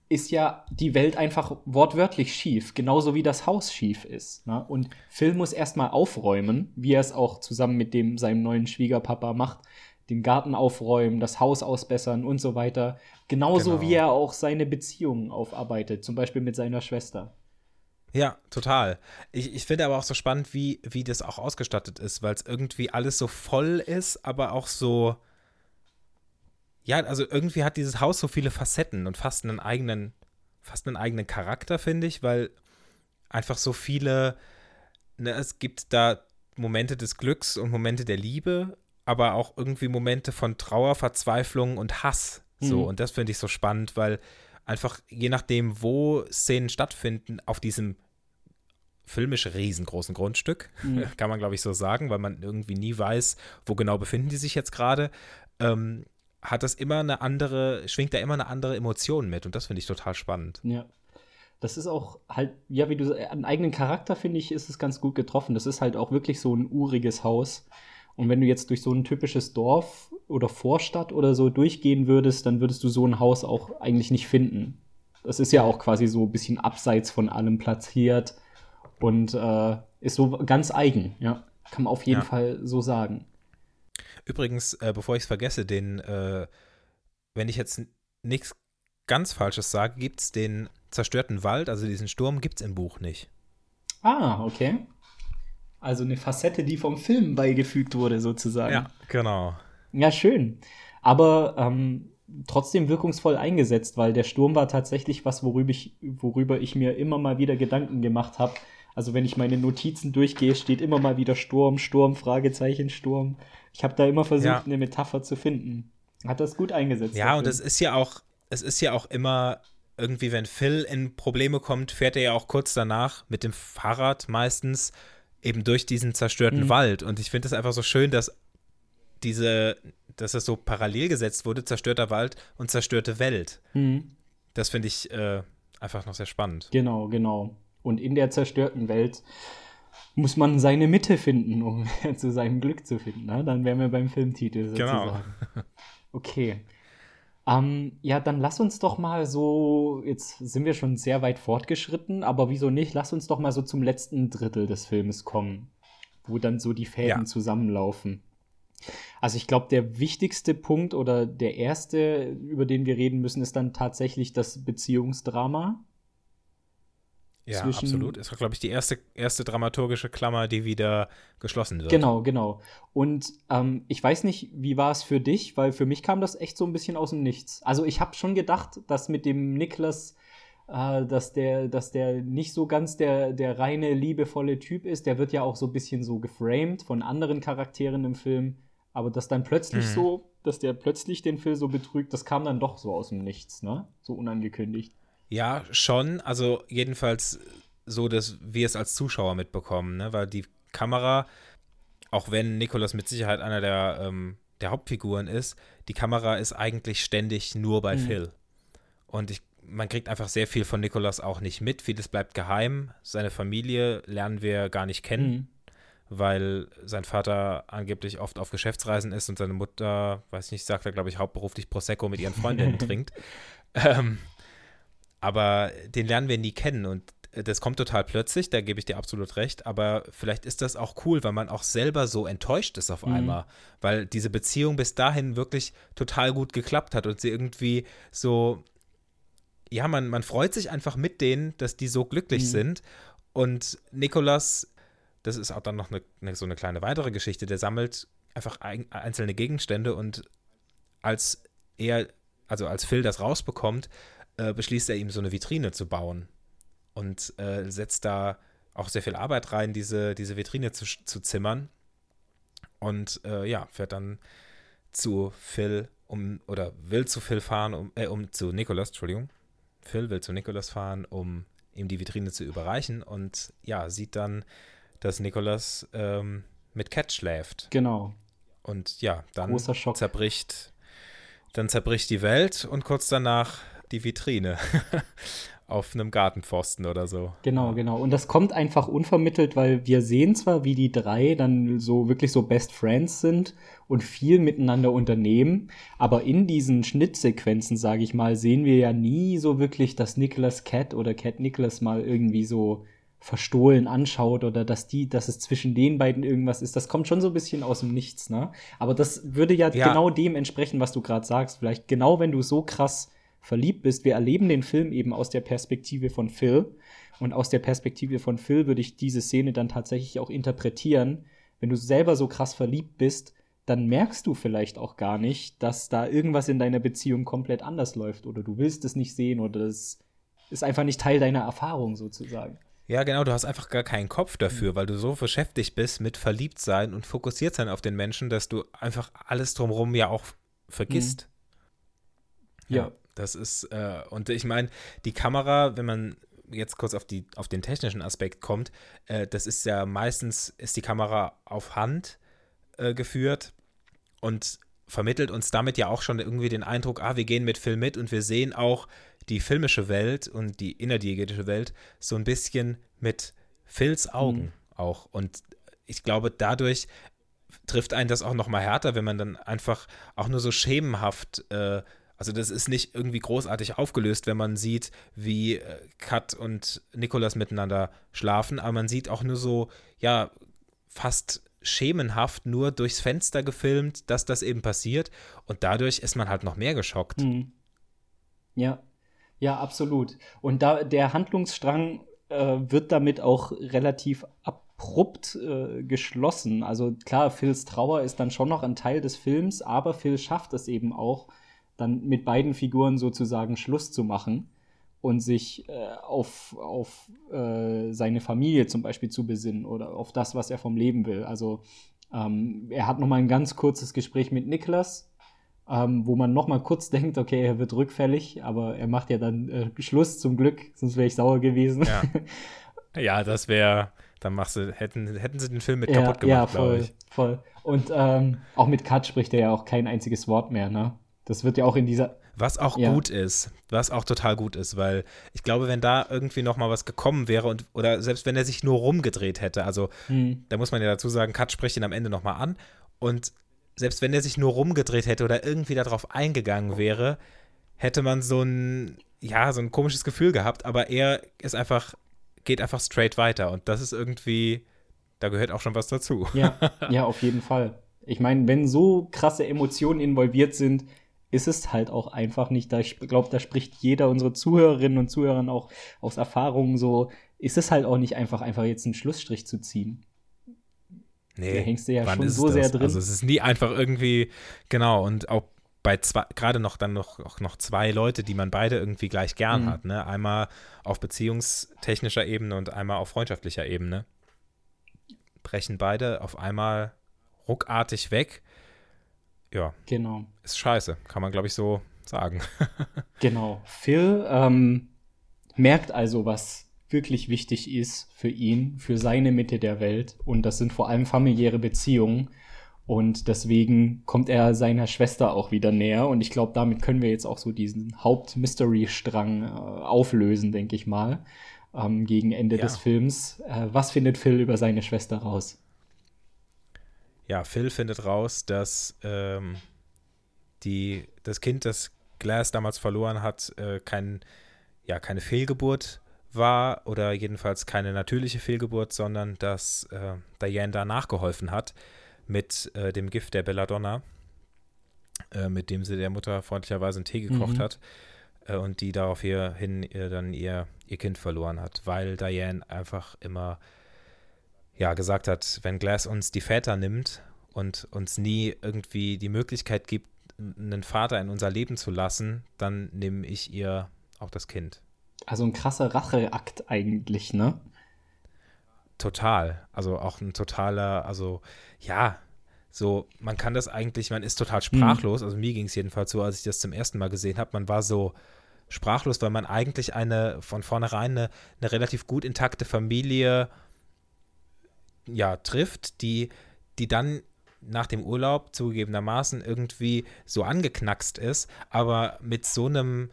Speaker 1: ist ja die Welt einfach wortwörtlich schief, genauso wie das Haus schief ist. Ne? Und Phil muss erstmal aufräumen, wie er es auch zusammen mit dem seinem neuen Schwiegerpapa macht, den Garten aufräumen, das Haus ausbessern und so weiter. Genauso
Speaker 2: Genau.
Speaker 1: wie er auch seine Beziehungen aufarbeitet, zum Beispiel mit seiner Schwester.
Speaker 2: Ja, total. Ich, ich finde aber auch so spannend, wie, wie das auch ausgestattet ist, weil es irgendwie alles so voll ist, aber auch so. Ja, also irgendwie hat dieses Haus so viele Facetten und fast einen eigenen, fast einen eigenen Charakter, finde ich, weil einfach so viele. Ne, es gibt da Momente des Glücks und Momente der Liebe, aber auch irgendwie Momente von Trauer, Verzweiflung und Hass. So,
Speaker 1: Mhm.
Speaker 2: und das finde ich so spannend, weil einfach je nachdem, wo Szenen stattfinden, auf diesem filmisch riesengroßen Grundstück,
Speaker 1: Mhm.
Speaker 2: kann man glaube ich so sagen, weil man irgendwie nie weiß, wo genau befinden die sich jetzt gerade, ähm, hat das immer eine andere, schwingt da immer eine andere Emotion mit und das finde ich total spannend.
Speaker 1: Ja. Das ist auch halt, ja, wie du sa- einen eigenen Charakter, finde ich, ist es ganz gut getroffen. Das ist halt auch wirklich so ein uriges Haus. Und wenn du jetzt durch so ein typisches Dorf oder Vorstadt oder so durchgehen würdest, dann würdest du so ein Haus auch eigentlich nicht finden. Das ist ja auch quasi so ein bisschen abseits von allem platziert und äh, ist so ganz eigen, ja. Kann man auf jeden
Speaker 2: Ja.
Speaker 1: Fall so sagen.
Speaker 2: Übrigens, äh, bevor ich es vergesse, den, äh, wenn ich jetzt nichts ganz Falsches sage, gibt es den zerstörten Wald, also diesen Sturm, gibt es im Buch nicht.
Speaker 1: Ah, okay. Also eine Facette, die vom Film beigefügt wurde, sozusagen.
Speaker 2: genau.
Speaker 1: Ja, schön. Aber ähm, trotzdem wirkungsvoll eingesetzt, weil der Sturm war tatsächlich was, worüber ich, worüber ich mir immer mal wieder Gedanken gemacht habe. Also wenn ich meine Notizen durchgehe, steht immer mal wieder Sturm, Sturm, Fragezeichen, Sturm. Ich habe da immer versucht,
Speaker 2: Ja.
Speaker 1: eine Metapher zu finden. Hat das gut eingesetzt.
Speaker 2: Ja,
Speaker 1: der
Speaker 2: und es ist ja auch, es ist ja auch immer irgendwie, wenn Phil in Probleme kommt, fährt er ja auch kurz danach mit dem Fahrrad meistens eben durch diesen zerstörten
Speaker 1: Mhm.
Speaker 2: Wald. Und ich finde es einfach so schön, dass diese, dass es so parallel gesetzt wurde, zerstörter Wald und zerstörte Welt.
Speaker 1: Mhm.
Speaker 2: Das finde ich äh, einfach noch sehr spannend.
Speaker 1: Genau, genau. Und in der zerstörten Welt muss man seine Mitte finden, um zu seinem Glück zu finden. Ne? Dann wären wir beim Filmtitel sozusagen.
Speaker 2: Genau.
Speaker 1: Okay. Ähm, ja, dann lass uns doch mal so, jetzt sind wir schon sehr weit fortgeschritten, aber wieso nicht? Lass uns doch mal so zum letzten Drittel des Filmes kommen, wo dann so die Fäden
Speaker 2: Ja.
Speaker 1: zusammenlaufen. Also ich glaube, der wichtigste Punkt oder der erste, über den wir reden müssen, ist dann tatsächlich das Beziehungsdrama.
Speaker 2: Ja,
Speaker 1: zwischen-
Speaker 2: absolut. Ist, glaube ich, die erste, erste dramaturgische Klammer, die wieder geschlossen wird.
Speaker 1: Genau, genau. Und ähm, ich weiß nicht, wie war es für dich, weil für mich kam das echt so ein bisschen aus dem Nichts. Also ich habe schon gedacht, dass mit dem Niklas, äh, dass der, dass der nicht so ganz der, der reine, liebevolle Typ ist. Der wird ja auch so ein bisschen so geframed von anderen Charakteren im Film. Aber dass dann plötzlich
Speaker 2: Mhm.
Speaker 1: so, dass der plötzlich den Phil so betrügt, das kam dann doch so aus dem Nichts, ne? So unangekündigt.
Speaker 2: Ja, schon. Also jedenfalls so, dass wir es als Zuschauer mitbekommen, ne? weil die Kamera, auch wenn Nikolas mit Sicherheit einer der, ähm, der Hauptfiguren ist, die Kamera ist eigentlich ständig nur bei
Speaker 1: Mhm.
Speaker 2: Phil. Und ich, man kriegt einfach sehr viel von Nikolas auch nicht mit. Vieles bleibt geheim. Seine Familie lernen wir gar nicht kennen,
Speaker 1: Mhm.
Speaker 2: weil sein Vater angeblich oft auf Geschäftsreisen ist und seine Mutter, weiß nicht, sagt er, glaube ich, hauptberuflich Prosecco mit ihren Freundinnen trinkt. Ähm, aber den lernen wir nie kennen und äh, das kommt total plötzlich, da gebe ich dir absolut recht, aber vielleicht ist das auch cool, weil man auch selber so enttäuscht ist auf
Speaker 1: Mhm.
Speaker 2: einmal, weil diese Beziehung bis dahin wirklich total gut geklappt hat und sie irgendwie so, ja, man, man freut sich einfach mit denen, dass die so glücklich
Speaker 1: Mhm.
Speaker 2: sind und Nikolas, das ist auch dann noch eine, eine, so eine kleine weitere Geschichte, der sammelt einfach ein, einzelne Gegenstände und als er, also als Phil das rausbekommt, äh, beschließt er ihm so eine Vitrine zu bauen und äh, setzt da auch sehr viel Arbeit rein, diese, diese Vitrine zu, zu zimmern. Und äh, ja, fährt dann zu Phil um oder will zu Phil fahren, um, äh, um zu Nicholas, Entschuldigung. Phil will zu Nicholas fahren, um ihm die Vitrine zu überreichen und ja, sieht dann, dass Nicholas ähm, mit Cat schläft.
Speaker 1: Genau.
Speaker 2: Und ja, dann zerbricht, dann zerbricht die Welt und kurz danach die Vitrine auf einem Gartenpfosten oder so.
Speaker 1: Genau, genau. Und das kommt einfach unvermittelt, weil wir sehen zwar, wie die drei dann so wirklich so Best Friends sind und viel miteinander unternehmen, aber in diesen Schnittsequenzen, sage ich mal, sehen wir ja nie so wirklich, dass Nicholas Cat oder Cat Nicholas mal irgendwie so verstohlen anschaut oder dass die, dass es zwischen den beiden irgendwas ist. Das kommt schon so ein bisschen aus dem Nichts, ne? Aber das würde ja, ja. genau dem entsprechen, was du gerade sagst. Vielleicht genau, wenn du so krass verliebt bist. Wir erleben den Film eben aus der Perspektive von Phil. Und aus der Perspektive von Phil würde ich diese Szene dann tatsächlich auch interpretieren. Wenn du selber so krass verliebt bist, dann merkst du vielleicht auch gar nicht, dass da irgendwas in deiner Beziehung komplett anders läuft oder du willst es nicht sehen oder das ist einfach nicht Teil deiner Erfahrung sozusagen.
Speaker 2: Ja, genau, du hast einfach gar keinen Kopf dafür, mhm. weil du so beschäftigt bist mit Verliebtsein und fokussiert sein auf den Menschen, dass du einfach alles drumherum ja auch vergisst.
Speaker 1: Mhm. Ja. ja.
Speaker 2: Das ist, äh, und ich meine, die Kamera, wenn man jetzt kurz auf, die, auf den technischen Aspekt kommt, äh, das ist ja meistens, ist die Kamera auf Hand äh, geführt und vermittelt uns damit ja auch schon irgendwie den Eindruck, ah, wir gehen mit Film mit und wir sehen auch die filmische Welt und die innerdiegetische Welt so ein bisschen mit Phils Augen mhm. auch. Und ich glaube, dadurch trifft einen das auch noch mal härter, wenn man dann einfach auch nur so schemenhaft äh, also das ist nicht irgendwie großartig aufgelöst, wenn man sieht, wie äh, Kat und Nikolas miteinander schlafen, aber man sieht auch nur so, ja, fast schemenhaft nur durchs Fenster gefilmt, dass das eben passiert und dadurch ist man halt noch mehr geschockt.
Speaker 1: Mhm. Ja, ja, absolut. Und da der Handlungsstrang äh, wird damit auch relativ abrupt äh, geschlossen. Also klar, Phils Trauer ist dann schon noch ein Teil des Films, aber Phil schafft es eben auch, dann mit beiden Figuren sozusagen Schluss zu machen und sich äh, auf, auf äh, seine Familie zum Beispiel zu besinnen oder auf das, was er vom Leben will. Also ähm, er hat noch mal ein ganz kurzes Gespräch mit Niklas, ähm, wo man noch mal kurz denkt, okay, er wird rückfällig, aber er macht ja dann äh, Schluss zum Glück, sonst wäre ich sauer gewesen.
Speaker 2: Ja, ja das wäre, dann machst du, hätten, hätten sie den Film mit ja, kaputt gemacht, ja,
Speaker 1: voll,
Speaker 2: ich.
Speaker 1: voll. Und ähm, auch mit Kat spricht er ja auch kein einziges Wort mehr, ne? Das wird ja auch in dieser.
Speaker 2: Was auch ja. gut ist, was auch total gut ist, weil ich glaube, wenn da irgendwie noch mal was gekommen wäre und oder selbst wenn er sich nur rumgedreht hätte, also hm. da muss man ja dazu sagen, Kat spricht ihn am Ende noch mal an und selbst wenn er sich nur rumgedreht hätte oder irgendwie darauf eingegangen wäre, hätte man so ein ja so ein komisches Gefühl gehabt, aber er ist einfach geht einfach straight weiter und das ist irgendwie da gehört auch schon was dazu.
Speaker 1: Ja, ja, auf jeden Fall. Ich meine, wenn so krasse Emotionen involviert sind, ist es halt auch einfach nicht. Da ich glaube, da spricht jeder unserer Zuhörerinnen und Zuhörern auch aus Erfahrungen so, ist es halt auch nicht einfach, einfach jetzt einen Schlussstrich zu ziehen.
Speaker 2: Nee, da hängst du ja schon so sehr drin. Also es ist nie einfach irgendwie, genau, und auch bei zwei, gerade noch dann noch, auch noch zwei Leute, die man beide irgendwie gleich gern mhm. hat, ne? Einmal auf beziehungstechnischer Ebene und einmal auf freundschaftlicher Ebene. Brechen beide auf einmal ruckartig weg ja.
Speaker 1: Genau.
Speaker 2: Ist scheiße, kann man, glaube ich, so sagen.
Speaker 1: genau. Phil ähm, merkt also, was wirklich wichtig ist für ihn, für seine Mitte der Welt. Und das sind vor allem familiäre Beziehungen. Und deswegen kommt er seiner Schwester auch wieder näher. Und ich glaube, damit können wir jetzt auch so diesen Haupt-Mystery-Strang äh, auflösen, denke ich mal, ähm, gegen Ende ja. des Films. Äh, was findet Phil über seine Schwester raus?
Speaker 2: Ja, Phil findet raus, dass ähm, die, das Kind, das Glass damals verloren hat, äh, kein, ja, keine Fehlgeburt war oder jedenfalls keine natürliche Fehlgeburt, sondern dass äh, Diane da nachgeholfen hat mit äh, dem Gift der Belladonna, äh, mit dem sie der Mutter freundlicherweise einen Tee gekocht mhm. hat äh, und die daraufhin dann ihr, ihr Kind verloren hat, weil Diane einfach immer ja, gesagt hat, wenn Glass uns die Väter nimmt und uns nie irgendwie die Möglichkeit gibt, einen Vater in unser Leben zu lassen, dann nehme ich ihr auch das Kind.
Speaker 1: Also ein krasser Racheakt eigentlich, ne?
Speaker 2: Total. Also auch ein totaler, also ja, so, man kann das eigentlich, man ist total sprachlos. Mhm. Also mir ging es jedenfalls so, als ich das zum ersten Mal gesehen habe. Man war so sprachlos, weil man eigentlich eine von vornherein eine, eine relativ gut intakte Familie ja, trifft, die, die dann nach dem Urlaub zugegebenermaßen irgendwie so angeknackst ist, aber mit so einem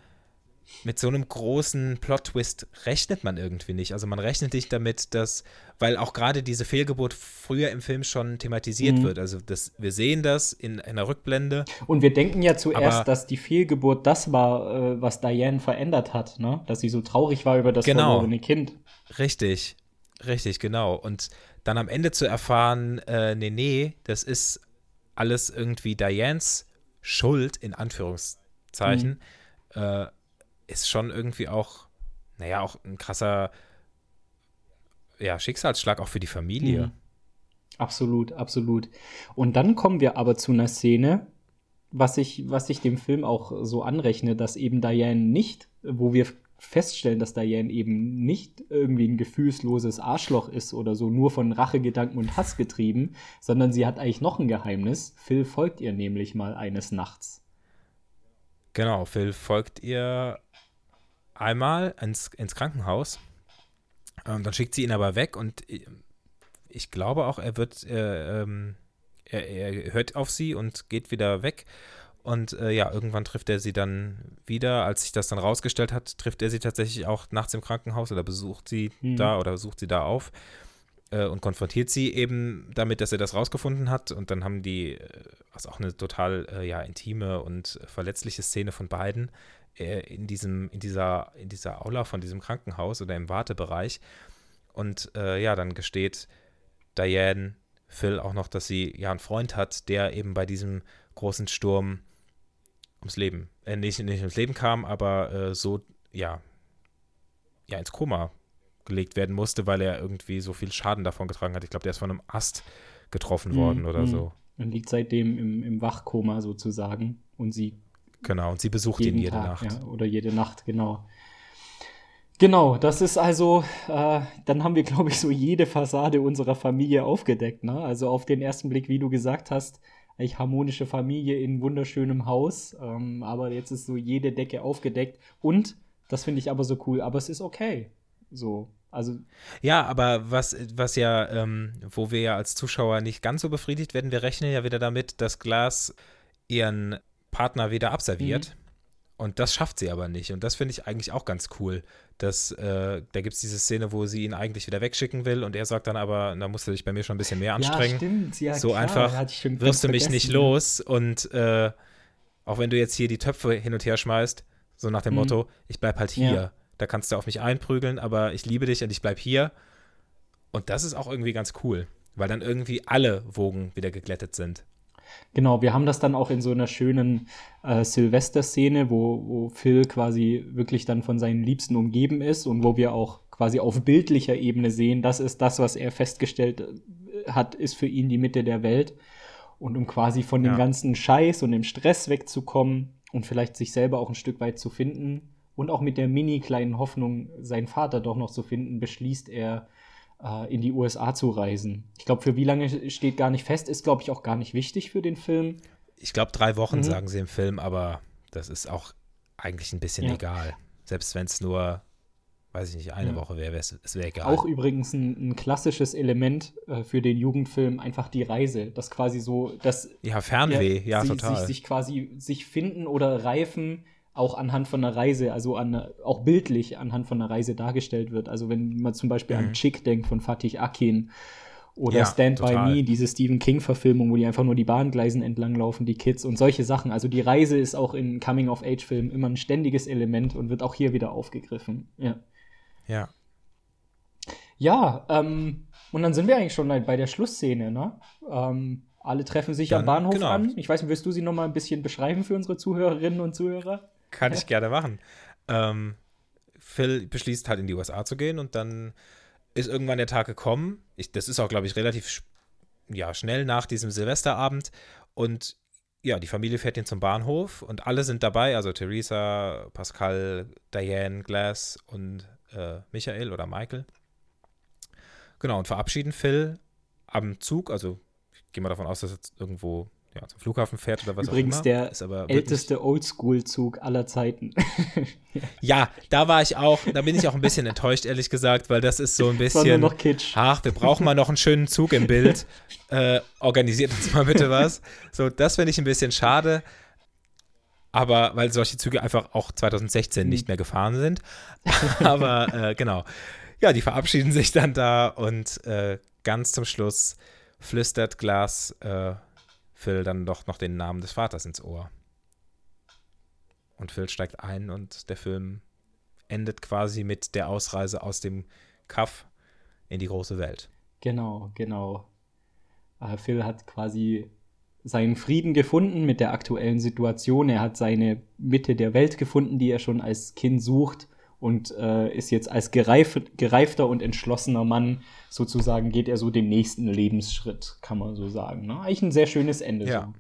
Speaker 2: mit so einem großen Plot-Twist rechnet man irgendwie nicht. Also man rechnet nicht damit, dass, weil auch gerade diese Fehlgeburt früher im Film schon thematisiert
Speaker 1: Mhm.
Speaker 2: wird. Also das, wir sehen das in einer Rückblende.
Speaker 1: Und wir denken ja zuerst,
Speaker 2: Aber-
Speaker 1: dass die Fehlgeburt das war, äh, was Diane verändert hat, ne? Dass sie so traurig war über das
Speaker 2: Genau.
Speaker 1: verlorene Kind.
Speaker 2: Richtig, richtig, genau. Und dann am Ende zu erfahren, äh, nee, nee, das ist alles irgendwie Dianes Schuld, in Anführungszeichen, äh, ist schon irgendwie auch, naja, auch ein krasser ja, Schicksalsschlag auch für die Familie.
Speaker 1: Mhm. Absolut, absolut. Und dann kommen wir aber zu einer Szene, was ich, was ich dem Film auch so anrechne, dass eben Diane nicht, wo wir feststellen, dass Diane eben nicht irgendwie ein gefühlsloses Arschloch ist oder so, nur von Rachegedanken und Hass getrieben, sondern sie hat eigentlich noch ein Geheimnis. Phil folgt ihr nämlich mal eines Nachts.
Speaker 2: Genau, Phil folgt ihr einmal ins, ins Krankenhaus. Ähm, dann schickt sie ihn aber weg und äh, ich glaube auch, er wird, äh, ähm, er, er hört auf sie und geht wieder weg. Und äh, ja, irgendwann trifft er sie dann wieder. Als sich das dann rausgestellt hat, trifft er sie tatsächlich auch nachts im Krankenhaus oder besucht sie
Speaker 1: Mhm.
Speaker 2: da oder sucht sie da auf äh, und konfrontiert sie eben damit, dass er das rausgefunden hat. Und dann haben die, äh, also auch eine total äh, ja, intime und verletzliche Szene von beiden äh, in, diesem, in, dieser, in dieser Aula von diesem Krankenhaus oder im Wartebereich. Und äh, ja, dann gesteht Diane Phil auch noch, dass sie ja einen Freund hat, der eben bei diesem großen Sturm ums Leben, äh, nicht, nicht ums Leben kam, aber äh, so, ja, ja, ins Koma gelegt werden musste, weil er irgendwie so viel Schaden davon getragen hat. Ich glaube, der ist von einem Ast getroffen worden oder
Speaker 1: Mhm.
Speaker 2: so.
Speaker 1: Und liegt seitdem im, im Wachkoma sozusagen. Und sie
Speaker 2: Genau, und sie besucht ihn
Speaker 1: jeden
Speaker 2: jede
Speaker 1: Tag,
Speaker 2: Nacht.
Speaker 1: Ja, oder jede Nacht, genau. Genau, das ist also, äh, dann haben wir, glaube ich, so jede Fassade unserer Familie aufgedeckt. Ne? Also auf den ersten Blick, wie du gesagt hast, eigentlich harmonische Familie in wunderschönem Haus. Ähm, aber jetzt ist so jede Decke aufgedeckt. Und, das finde ich aber so cool, aber es ist okay. So, also
Speaker 2: Ja, aber was, was ja, ähm, wo wir ja als Zuschauer nicht ganz so befriedigt werden, wir rechnen ja wieder damit, dass Glas ihren Partner wieder abserviert.
Speaker 1: Mhm.
Speaker 2: Und das schafft sie aber nicht. Und das finde ich eigentlich auch ganz cool. Dass, äh, da gibt es diese Szene, wo sie ihn eigentlich wieder wegschicken will und er sagt dann aber, da musst du dich bei mir schon ein bisschen mehr anstrengen.
Speaker 1: Ja, stimmt. Ja,
Speaker 2: so
Speaker 1: klar,
Speaker 2: einfach wirst du mich nicht los. Und äh, auch wenn du jetzt hier die Töpfe hin und her schmeißt, so nach dem
Speaker 1: Mhm.
Speaker 2: Motto, ich bleib halt
Speaker 1: Ja.
Speaker 2: hier. Da kannst du auf mich einprügeln, aber ich liebe dich und ich bleib hier. Und das ist auch irgendwie ganz cool, weil dann irgendwie alle Wogen wieder geglättet sind.
Speaker 1: Genau, wir haben das dann auch in so einer schönen äh, Silvester-Szene, wo, wo Phil quasi wirklich dann von seinen Liebsten umgeben ist und wo wir auch quasi auf bildlicher Ebene sehen, das ist das, was er festgestellt äh, hat, ist für ihn die Mitte der Welt. Und um quasi von dem
Speaker 2: Ja.
Speaker 1: ganzen Scheiß und dem Stress wegzukommen und vielleicht sich selber auch ein Stück weit zu finden und auch mit der mini kleinen Hoffnung, seinen Vater doch noch zu finden, beschließt er, äh, in die USA zu reisen. Ich glaube, für wie lange steht gar nicht fest, ist, glaube ich, auch gar nicht wichtig für den Film.
Speaker 2: Ich glaube, drei Wochen
Speaker 1: Mhm.
Speaker 2: sagen sie im Film, aber das ist auch eigentlich ein bisschen
Speaker 1: Ja.
Speaker 2: egal. Selbst wenn es nur, weiß ich nicht, eine
Speaker 1: Ja.
Speaker 2: Woche wäre, es wäre egal.
Speaker 1: Auch übrigens ein, ein klassisches Element äh, für den Jugendfilm, einfach die Reise. Das quasi so, dass
Speaker 2: ja, Fernweh, ja,
Speaker 1: sie,
Speaker 2: total.
Speaker 1: Sich, sich quasi sich finden oder reifen auch anhand von einer Reise, also an, auch bildlich anhand von einer Reise dargestellt wird. Also wenn man zum Beispiel an
Speaker 2: Mhm.
Speaker 1: Chick denkt von Fatih Akin oder
Speaker 2: Ja,
Speaker 1: Stand
Speaker 2: total.
Speaker 1: by Me, diese Stephen King-Verfilmung, wo die einfach nur die Bahngleisen entlanglaufen, die Kids und solche Sachen. Also die Reise ist auch in Coming-of-Age-Filmen immer ein ständiges Element und wird auch hier wieder aufgegriffen. Ja.
Speaker 2: ja.
Speaker 1: Ja, ähm, und dann sind wir eigentlich schon bei der Schlussszene, ne? Ähm, alle treffen sich am
Speaker 2: Dann,
Speaker 1: Bahnhof
Speaker 2: genau.
Speaker 1: an. Ich weiß nicht, willst du sie noch mal ein bisschen beschreiben für unsere Zuhörerinnen und Zuhörer?
Speaker 2: Kann ich gerne machen. Ähm, Phil beschließt halt in die USA zu gehen und dann ist irgendwann der Tag gekommen. Ich, das ist auch, glaube ich, relativ ja, schnell nach diesem Silvesterabend. Und ja, die Familie fährt ihn zum Bahnhof und alle sind dabei. Also Theresa, Pascal, Diane, Glass und äh, Michael oder Michael. Genau, und verabschieden Phil am Zug. Also ich gehe mal davon aus, dass er jetzt irgendwo ja, zum Flughafen fährt oder was
Speaker 1: Übrigens
Speaker 2: auch immer.
Speaker 1: der
Speaker 2: Ist aber wirklich-
Speaker 1: älteste Oldschool-Zug aller Zeiten.
Speaker 2: Ja, da war ich auch, da bin ich auch ein bisschen enttäuscht, ehrlich gesagt, weil das ist so ein
Speaker 1: Das war
Speaker 2: bisschen.
Speaker 1: nur noch Kitsch.
Speaker 2: Ach, wir brauchen mal noch einen schönen Zug im Bild. Äh, organisiert uns mal bitte was. So, das finde ich ein bisschen schade. aber weil solche Züge einfach auch 2016 nicht mehr gefahren sind. aber äh, genau. Ja, die verabschieden sich dann da und äh, ganz zum Schluss flüstert Glas äh, Phil dann doch noch den Namen des Vaters ins Ohr. Und Phil steigt ein und der Film endet quasi mit der Ausreise aus dem Kaff in die große Welt.
Speaker 1: Genau, genau. Äh, Phil hat quasi seinen Frieden gefunden mit der aktuellen Situation. Er hat seine Mitte der Welt gefunden, die er schon als Kind sucht und äh, ist jetzt als gereif, gereifter und entschlossener Mann sozusagen geht er so den nächsten Lebensschritt, kann man so sagen. Ne? Eigentlich ein sehr schönes Ende.
Speaker 2: Ja.
Speaker 1: So.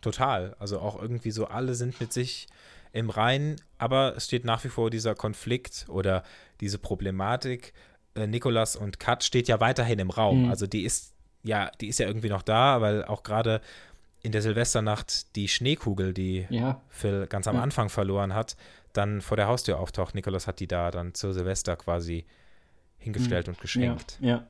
Speaker 2: Total. Also auch irgendwie so, alle sind mit sich im Reinen, aber es steht nach wie vor dieser Konflikt oder diese Problematik. Äh, Nikolas und Kat steht ja weiterhin im Raum.
Speaker 1: Mhm.
Speaker 2: Also die ist ja, die ist ja irgendwie noch da, weil auch gerade in der Silvesternacht die Schneekugel, die
Speaker 1: Ja.
Speaker 2: Phil ganz am
Speaker 1: Ja.
Speaker 2: Anfang verloren hat, dann vor der Haustür auftaucht. Nikolas hat die da dann zur Silvester quasi hingestellt und geschenkt.
Speaker 1: Ja, ja.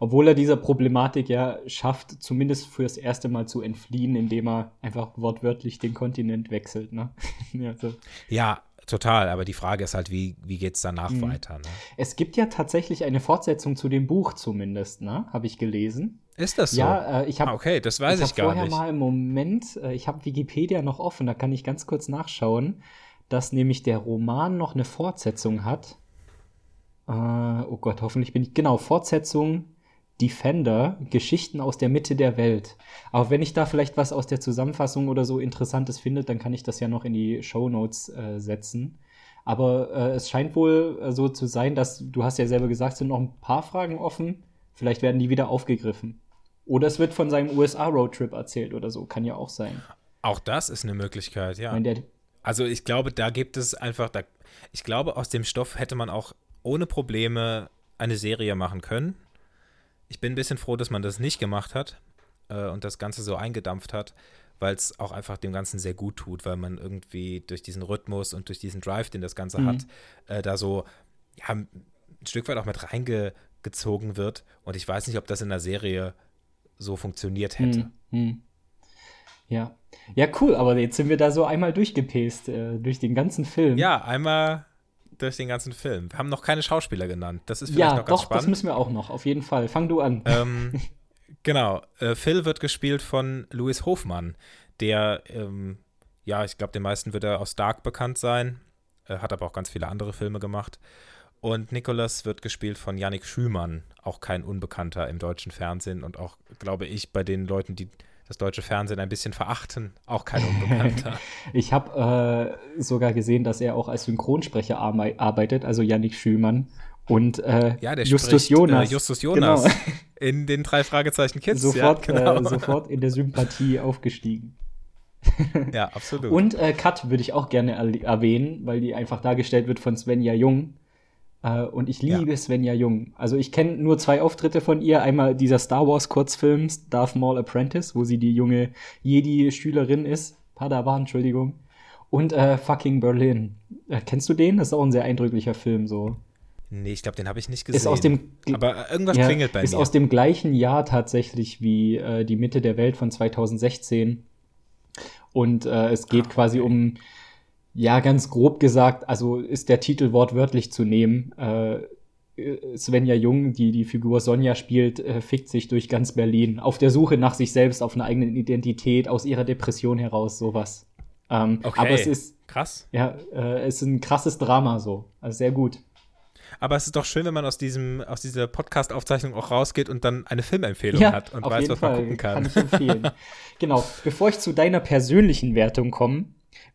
Speaker 1: Obwohl er dieser Problematik ja schafft, zumindest fürs erste Mal zu entfliehen, indem er einfach wortwörtlich den Kontinent wechselt. Ne? ja, so.
Speaker 2: Ja, total. Aber die Frage ist halt, wie, wie geht es danach
Speaker 1: Mhm.
Speaker 2: weiter? Ne?
Speaker 1: Es gibt ja tatsächlich eine Fortsetzung zu dem Buch zumindest, ne? Habe ich gelesen.
Speaker 2: Ist das so?
Speaker 1: Ja, äh, ich habe
Speaker 2: Ah, okay, das weiß ich,
Speaker 1: hab
Speaker 2: gar
Speaker 1: vorher
Speaker 2: nicht.
Speaker 1: mal im Moment, äh, ich habe Wikipedia noch offen, da kann ich ganz kurz nachschauen, dass nämlich der Roman noch eine Fortsetzung hat. Äh, oh Gott, hoffentlich bin ich. Genau, Fortsetzung Defender, Geschichten aus der Mitte der Welt. Aber wenn ich da vielleicht was aus der Zusammenfassung oder so Interessantes finde, dann kann ich das ja noch in die Show Notes äh, setzen. Aber äh, es scheint wohl äh, so zu sein, dass du hast ja selber gesagt, es sind noch ein paar Fragen offen. Vielleicht werden die wieder aufgegriffen. Oder es wird von seinem USA-Roadtrip erzählt oder so. Kann ja auch sein.
Speaker 2: Auch das ist eine Möglichkeit, ja.
Speaker 1: Ich meine, der,
Speaker 2: Also ich glaube, da gibt es einfach, da, ich glaube, aus dem Stoff hätte man auch ohne Probleme eine Serie machen können. Ich bin ein bisschen froh, dass man das nicht gemacht hat äh, und das Ganze so eingedampft hat, weil es auch einfach dem Ganzen sehr gut tut, weil man irgendwie durch diesen Rhythmus und durch diesen Drive, den das Ganze
Speaker 1: Mhm.
Speaker 2: hat, äh, da so ja, ein Stück weit auch mit reingezogen wird. Und ich weiß nicht, ob das in der Serie so funktioniert hätte.
Speaker 1: Hm, hm. Ja. Ja, cool, aber jetzt sind wir da so einmal durchgepäst, äh, durch den ganzen Film.
Speaker 2: Ja, einmal durch den ganzen Film. Wir haben noch keine Schauspieler genannt. Das ist vielleicht
Speaker 1: ja
Speaker 2: noch ganz
Speaker 1: doch,
Speaker 2: spannend.
Speaker 1: das müssen wir auch noch, auf jeden Fall. Fang du an.
Speaker 2: ähm, genau. Äh, Phil wird gespielt von Louis Hofmann, der, ähm, ja, ich glaube, den meisten wird er aus Dark bekannt sein, äh, hat aber auch ganz viele andere Filme gemacht. Und Nicholas wird gespielt von Yannick Schümann, auch kein Unbekannter im deutschen Fernsehen und auch, glaube ich, bei den Leuten, die das deutsche Fernsehen ein bisschen verachten, auch kein Unbekannter.
Speaker 1: Ich habe äh, sogar gesehen, dass er auch als Synchronsprecher arbeitet, also Yannick Schümann und äh,
Speaker 2: ja,
Speaker 1: Justus
Speaker 2: spricht,
Speaker 1: Jonas.
Speaker 2: Äh, Justus Jonas
Speaker 1: Genau.
Speaker 2: in den drei Fragezeichen Kids.
Speaker 1: sofort,
Speaker 2: ja, genau.
Speaker 1: äh, sofort in der Sympathie aufgestiegen.
Speaker 2: ja, absolut.
Speaker 1: Und äh, Kat würde ich auch gerne er erwähnen, weil die einfach dargestellt wird von Svenja Jung. Äh, und ich liebe Svenja Jung. Also ich kenne nur zwei Auftritte von ihr. Einmal dieser Star Wars Kurzfilm Darth Maul Apprentice, wo sie die junge Jedi-Schülerin ist. Padawan, Entschuldigung. Und äh, Fucking Berlin. Äh, kennst du den? Das ist auch ein sehr eindrücklicher Film so.
Speaker 2: Nee, ich glaube, den habe ich nicht gesehen.
Speaker 1: Ist aus dem
Speaker 2: Aber irgendwas
Speaker 1: ja,
Speaker 2: klingelt bei
Speaker 1: ist
Speaker 2: mir.
Speaker 1: aus dem gleichen Jahr tatsächlich wie äh, die Mitte der Welt von 2016. Und äh, es geht quasi um, ja, ganz grob gesagt, also ist der Titel wortwörtlich zu nehmen. Äh, Svenja Jung, die die Figur Sonja spielt, äh, fickt sich durch ganz Berlin. Auf der Suche nach sich selbst, auf einer eigenen Identität, aus ihrer Depression heraus, sowas. Ähm,
Speaker 2: Okay.
Speaker 1: Aber es ist,
Speaker 2: Krass.
Speaker 1: ja, äh, es ist ein krasses Drama so. Also sehr gut.
Speaker 2: Aber es ist doch schön, wenn man aus, diesem, aus dieser Podcast-Aufzeichnung auch rausgeht und dann eine Filmempfehlung hat und weiß, was
Speaker 1: Fall.
Speaker 2: man gucken kann.
Speaker 1: ich empfehlen. genau. Bevor ich zu deiner persönlichen Wertung komme,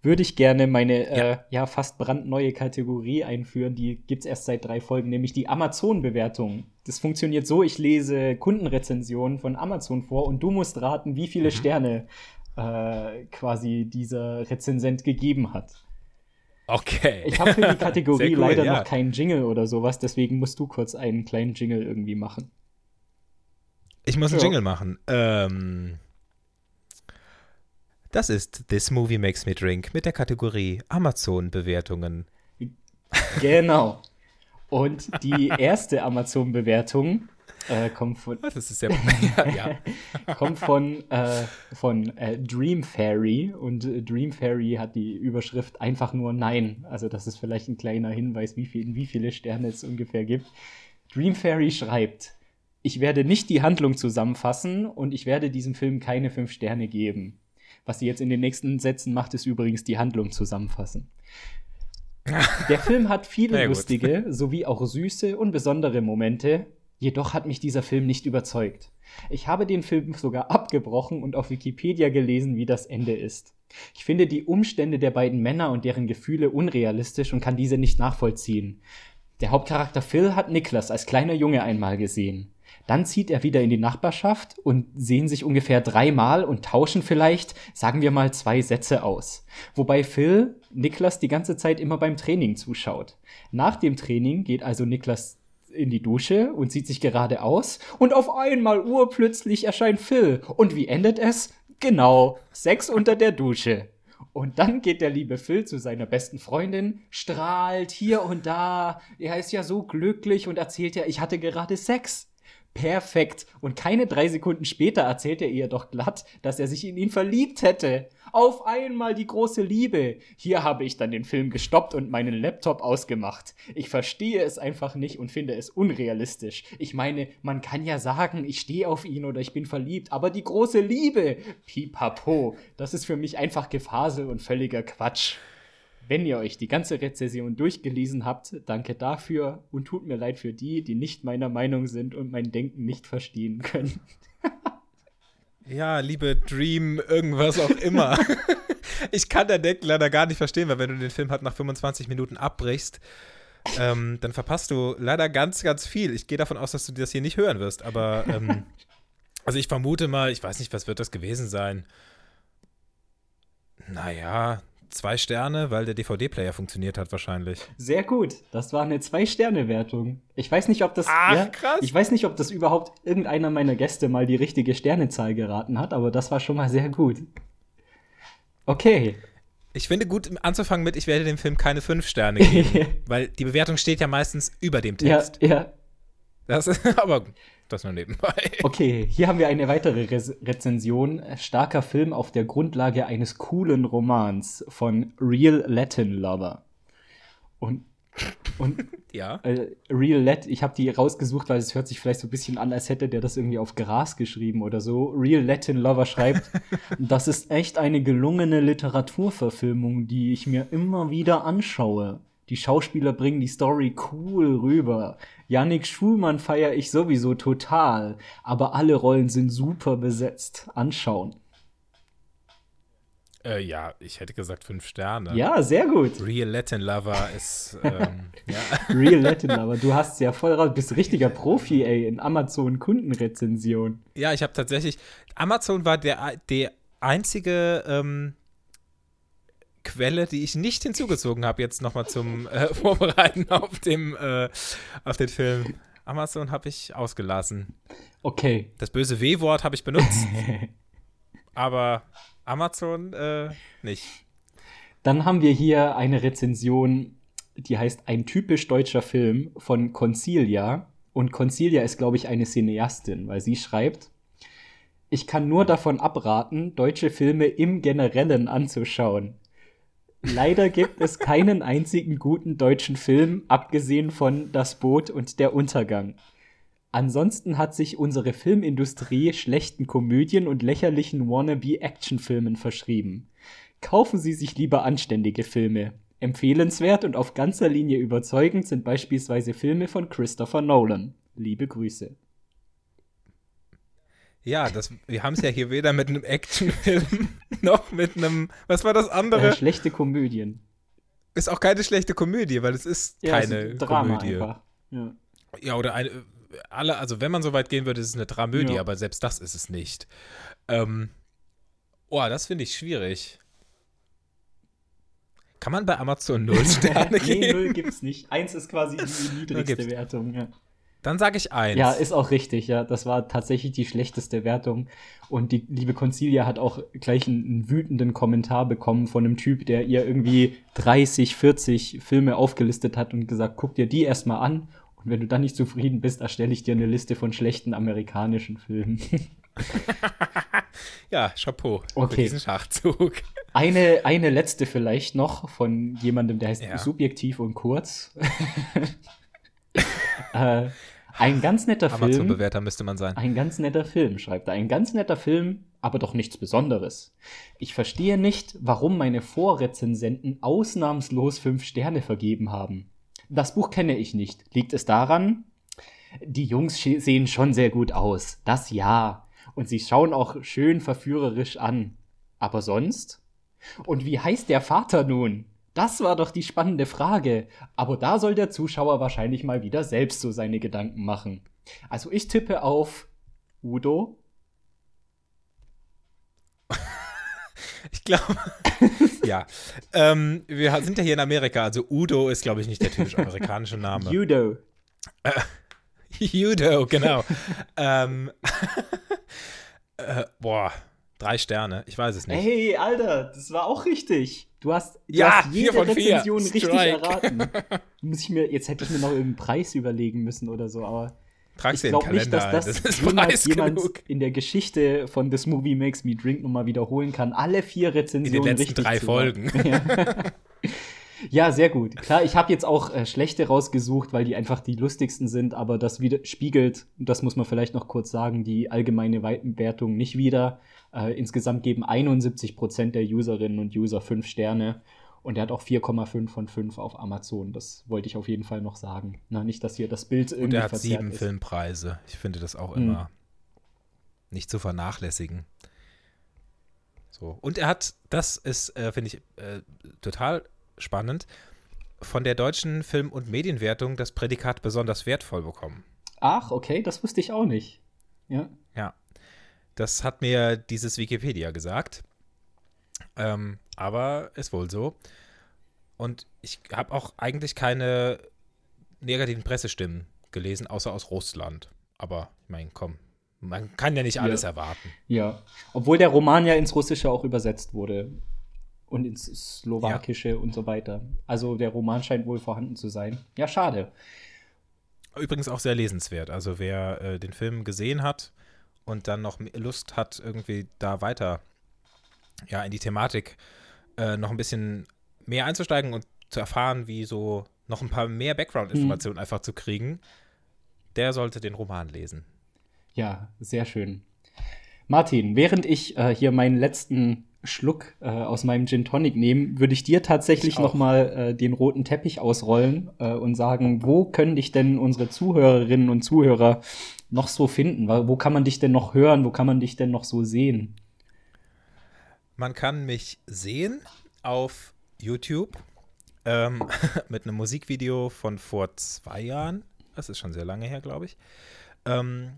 Speaker 1: würde ich gerne meine ja. Äh, ja fast brandneue Kategorie einführen. Die gibt es erst seit drei Folgen, nämlich die Amazon-Bewertung. Das funktioniert so: Ich lese Kundenrezensionen von Amazon vor und du musst raten, wie viele mhm. Sterne äh, quasi dieser Rezensent gegeben hat.
Speaker 2: Okay.
Speaker 1: Ich habe für die Kategorie
Speaker 2: cool,
Speaker 1: leider
Speaker 2: ja.
Speaker 1: noch keinen Jingle oder sowas, deswegen musst du kurz einen kleinen Jingle irgendwie machen.
Speaker 2: Ich muss einen ja. Jingle machen. Ähm, das ist This Movie Makes Me Drink mit der Kategorie Amazon-Bewertungen.
Speaker 1: Genau. Und die erste Amazon-Bewertung Äh, kommt von,
Speaker 2: Das ist ja, ja, ja.
Speaker 1: kommt von, äh, von äh, Dream Fairy und äh, Dream Fairy hat die Überschrift einfach nur Nein. Also das ist vielleicht ein kleiner Hinweis, wie, viel, wie viele Sterne es ungefähr gibt. Dream Fairy schreibt, ich werde nicht die Handlung zusammenfassen und ich werde diesem Film keine fünf Sterne geben. Was sie jetzt in den nächsten Sätzen macht, ist übrigens die Handlung zusammenfassen. Der Film hat viele lustige sowie auch süße und besondere Momente, jedoch hat mich dieser Film nicht überzeugt. Ich habe den Film sogar abgebrochen und auf Wikipedia gelesen, wie das Ende ist. Ich finde die Umstände der beiden Männer und deren Gefühle unrealistisch und kann diese nicht nachvollziehen. Der Hauptcharakter Phil hat Niklas als kleiner Junge einmal gesehen. Dann zieht er wieder in die Nachbarschaft und sehen sich ungefähr dreimal und tauschen vielleicht, sagen wir mal, zwei Sätze aus. Wobei Phil Niklas die ganze Zeit immer beim Training zuschaut. Nach dem Training geht also Niklas in die Dusche und sieht sich gerade aus und auf einmal urplötzlich erscheint Phil. Und wie endet es? Genau, Sex unter der Dusche. Und dann geht der liebe Phil zu seiner besten Freundin, strahlt hier und da. Er ist ja so glücklich und erzählt ja, ich hatte gerade Sex. Perfekt. Und keine drei Sekunden später erzählt er ihr doch glatt, dass er sich in ihn verliebt hätte. Auf einmal die große Liebe. Hier habe ich dann den Film gestoppt und meinen Laptop ausgemacht. Ich verstehe es einfach nicht und finde es unrealistisch. Ich meine, man kann ja sagen, ich stehe auf ihn oder ich bin verliebt, aber die große Liebe. Pipapo. Das ist für mich einfach Gefasel und völliger Quatsch. Wenn ihr euch die ganze Rezession durchgelesen habt, danke dafür und tut mir leid für die, die nicht meiner Meinung sind und mein Denken nicht verstehen können.
Speaker 2: Ja, liebe Dream, irgendwas auch immer. ich kann der Deck leider gar nicht verstehen, weil wenn du den Film halt nach 25 Minuten abbrichst, ähm, dann verpasst du leider ganz, ganz viel. Ich gehe davon aus, dass du das hier nicht hören wirst, aber ähm, also ich vermute mal, ich weiß nicht, was wird das gewesen sein? Naja, zwei Sterne, weil der DVD-Player funktioniert hat wahrscheinlich.
Speaker 1: Sehr gut. Das war eine Zwei-Sterne-Wertung. Ich weiß nicht, ob das.
Speaker 2: Ach, krass.
Speaker 1: Ich weiß nicht, ob das überhaupt irgendeiner meiner Gäste mal die richtige Sternezahl geraten hat, aber das war schon mal sehr gut. Okay.
Speaker 2: Ich finde gut anzufangen mit, ich werde dem Film keine fünf Sterne geben, weil die Bewertung steht ja meistens über dem
Speaker 1: Ja,
Speaker 2: Text.
Speaker 1: ja.
Speaker 2: Das ist aber das nur nebenbei.
Speaker 1: Okay, hier haben wir eine weitere Res Rezension. Starker Film auf der Grundlage eines coolen Romans von Real Latin Lover. Und, und
Speaker 2: Ja.
Speaker 1: äh, Real Lat, ich habe die rausgesucht, weil es hört sich vielleicht so ein bisschen an, als hätte der das irgendwie auf Gras geschrieben oder so. Real Latin Lover schreibt, das ist echt eine gelungene Literaturverfilmung, die ich mir immer wieder anschaue. Die Schauspieler bringen die Story cool rüber. Yannick Schulmann feiere ich sowieso total, aber alle Rollen sind super besetzt. Anschauen.
Speaker 2: Äh, ja, ich hätte gesagt fünf Sterne.
Speaker 1: Ja, sehr gut.
Speaker 2: Real Latin Lover ist, ähm, ja.
Speaker 1: Real Latin Lover, du hast ja voll raus, bist richtiger Profi, ey, in Amazon Kundenrezension.
Speaker 2: ja, ich habe tatsächlich, Amazon war der, der einzige ähm, Quelle, die ich nicht hinzugezogen habe, jetzt nochmal zum äh, Vorbereiten auf, dem, äh, auf den Film. Amazon habe ich ausgelassen.
Speaker 1: Okay.
Speaker 2: Das böse W-Wort habe ich benutzt, aber Amazon äh, nicht.
Speaker 1: Dann haben wir hier eine Rezension, die heißt Ein typisch deutscher Film von Concilia. Und Concilia ist, glaube ich, eine Cineastin, weil sie schreibt, ich kann nur davon abraten, deutsche Filme im Generellen anzuschauen. Leider gibt es keinen einzigen guten deutschen Film, abgesehen von Das Boot und Der Untergang. Ansonsten hat sich unsere Filmindustrie schlechten Komödien und lächerlichen Wannabe-Actionfilmen verschrieben. Kaufen Sie sich lieber anständige Filme. Empfehlenswert und auf ganzer Linie überzeugend sind beispielsweise Filme von Christopher Nolan. Liebe Grüße.
Speaker 2: Ja, das, wir haben es ja hier weder mit einem Actionfilm noch mit einem, was war das
Speaker 1: Äh,
Speaker 2: andere?
Speaker 1: schlechte Komödien.
Speaker 2: Ist auch keine schlechte Komödie, weil es ist
Speaker 1: Ja, es
Speaker 2: keine
Speaker 1: ist ein Drama
Speaker 2: Komödie.
Speaker 1: einfach. Ja.
Speaker 2: Ja, oder eine, alle, also wenn man so weit gehen würde, ist es eine Dramödie,
Speaker 1: Ja.
Speaker 2: aber selbst das ist es nicht. Ähm, oh, das finde ich schwierig. Kann man bei Amazon null Sterne
Speaker 1: nee,
Speaker 2: geben?
Speaker 1: null gibt's nicht. Eins ist quasi die niedrigste. Wertung. Ja.
Speaker 2: Dann sage ich eins.
Speaker 1: Ja, ist auch richtig, ja. Das war tatsächlich die schlechteste Wertung. Und die liebe Concilia hat auch gleich einen, einen wütenden Kommentar bekommen von einem Typ, der ihr irgendwie 30, 40 Filme aufgelistet hat und gesagt, guck dir die erstmal an und wenn du dann nicht zufrieden bist, erstelle ich dir eine Liste von schlechten amerikanischen Filmen.
Speaker 2: ja, Chapeau
Speaker 1: okay.
Speaker 2: für diesen Schachzug.
Speaker 1: Eine, eine letzte vielleicht noch von jemandem, der heißt ja. Subjektiv und Kurz. äh, ein ganz netter Film.
Speaker 2: Amazon-Bewerter müsste man sein.
Speaker 1: Ein ganz netter Film, schreibt er. Ein ganz netter Film, aber doch nichts Besonderes. Ich verstehe nicht, warum meine Vorrezensenten ausnahmslos fünf Sterne vergeben haben. Das Buch kenne ich nicht. Liegt es daran? Die Jungs sehen schon sehr gut aus. Das ja. Und sie schauen auch schön verführerisch an. Aber sonst? Und wie heißt der Vater nun? Das war doch die spannende Frage. Aber da soll der Zuschauer wahrscheinlich mal wieder selbst so seine Gedanken machen. Also ich tippe auf Udo.
Speaker 2: Ich glaube, ja. Ähm, wir sind ja hier in Amerika, also Udo ist, glaube ich, nicht der typisch amerikanische Name.
Speaker 1: Judo.
Speaker 2: Äh, Judo, genau. ähm, äh, boah, drei Sterne, ich weiß es nicht.
Speaker 1: Hey, Alter, das war auch richtig. Du hast, du
Speaker 2: ja,
Speaker 1: hast jede Rezension richtig
Speaker 2: Strike.
Speaker 1: erraten. Muss ich mir, jetzt hätte ich mir noch irgendeinen Preis überlegen müssen oder so, aber
Speaker 2: Trag's
Speaker 1: ich
Speaker 2: in
Speaker 1: glaube nicht, dass das,
Speaker 2: das ist
Speaker 1: jemals jemand
Speaker 2: genug.
Speaker 1: in der Geschichte von This Movie Makes Me Drink nochmal wiederholen kann. Alle vier
Speaker 2: In
Speaker 1: Rezensionen
Speaker 2: den letzten
Speaker 1: richtig
Speaker 2: drei Folgen.
Speaker 1: Ja, sehr gut. Klar, ich habe jetzt auch äh, schlechte rausgesucht, weil die einfach die lustigsten sind, aber das wieder spiegelt, das muss man vielleicht noch kurz sagen, die allgemeine Weitenwertung nicht wieder. Äh, insgesamt geben 71 Prozent der Userinnen und User fünf Sterne und er hat auch 4,5 von 5 auf Amazon. Das wollte ich auf jeden Fall noch sagen. Na, nicht, dass hier das Bild irgendwie
Speaker 2: Und er hat sieben
Speaker 1: ist.
Speaker 2: Filmpreise. Ich finde das auch
Speaker 1: Mhm.
Speaker 2: immer nicht zu vernachlässigen. So. Und er hat, das ist, äh, finde ich, äh, total spannend, von der deutschen Film- und Medienwertung das Prädikat besonders wertvoll bekommen.
Speaker 1: Ach, okay, das wusste ich auch nicht. Ja.
Speaker 2: Ja. Das hat mir dieses Wikipedia gesagt. Ähm, aber ist wohl so. Und ich habe auch eigentlich keine negativen Pressestimmen gelesen, außer aus Russland. Aber, ich meine, komm, man kann ja nicht alles
Speaker 1: Ja.
Speaker 2: erwarten.
Speaker 1: Ja. Obwohl der Roman ja ins Russische auch übersetzt wurde. Und ins Slowakische und so weiter. Also der Roman scheint wohl vorhanden zu sein. Ja, schade.
Speaker 2: Übrigens auch sehr lesenswert. Also wer äh, den Film gesehen hat und dann noch Lust hat, irgendwie da weiter ja, in die Thematik äh, noch ein bisschen mehr einzusteigen und zu erfahren, wie so noch ein paar mehr Background-Informationen einfach zu kriegen, der sollte den Roman lesen.
Speaker 1: Ja, sehr schön. Martin, während ich äh, hier meinen letzten Schluck äh, aus meinem Gin Tonic nehme, würde ich dir tatsächlich
Speaker 2: Ich
Speaker 1: noch mal äh, den roten Teppich ausrollen äh, und sagen, wo können dich denn unsere Zuhörerinnen und Zuhörer noch so finden? Wo kann man dich denn noch hören? Wo kann man dich denn noch so sehen?
Speaker 2: Man kann mich sehen auf YouTube ähm, mit einem Musikvideo von vor zwei Jahren. Das ist schon sehr lange her, glaube ich. Ähm,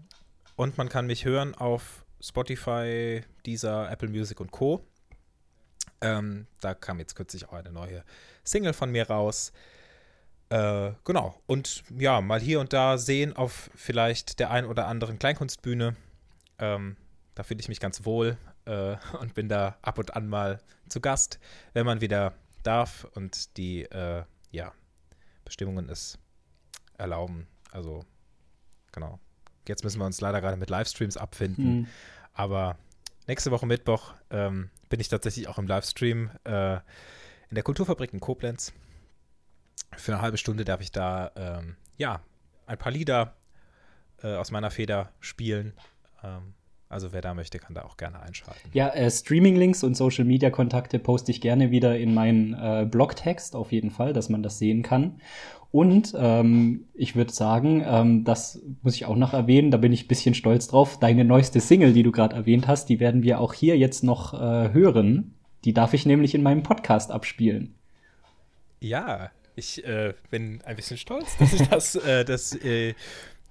Speaker 2: und man kann mich hören auf Spotify, Deezer, Apple Music und Co. Ähm, da kam jetzt kürzlich auch eine neue Single von mir raus. Äh, genau. Und ja, mal hier und da sehen auf vielleicht der ein oder anderen Kleinkunstbühne. Ähm, da fühle ich mich ganz wohl äh, und bin da ab und an mal zu Gast, wenn man wieder darf und die äh, ja, Bestimmungen es erlauben. Also, genau. Jetzt müssen wir uns leider gerade mit Livestreams abfinden.
Speaker 1: Hm.
Speaker 2: Aber nächste Woche Mittwoch ähm, bin ich tatsächlich auch im Livestream äh, in der Kulturfabrik in Koblenz. Für eine halbe Stunde darf ich da ähm, ja ein paar Lieder äh, aus meiner Feder spielen. Ähm, also wer da möchte, kann da auch gerne einschalten.
Speaker 1: Ja, äh, Streaming-Links und Social-Media-Kontakte poste ich gerne wieder in meinen äh, Blogtext, auf jeden Fall, dass man das sehen kann. Und ähm, ich würde sagen, ähm, das muss ich auch noch erwähnen, da bin ich ein bisschen stolz drauf. Deine neueste Single, die du gerade erwähnt hast, die werden wir auch hier jetzt noch äh, hören. Die darf ich nämlich in meinem Podcast abspielen.
Speaker 2: Ja, ich äh, bin ein bisschen stolz, dass ich das, äh, das äh,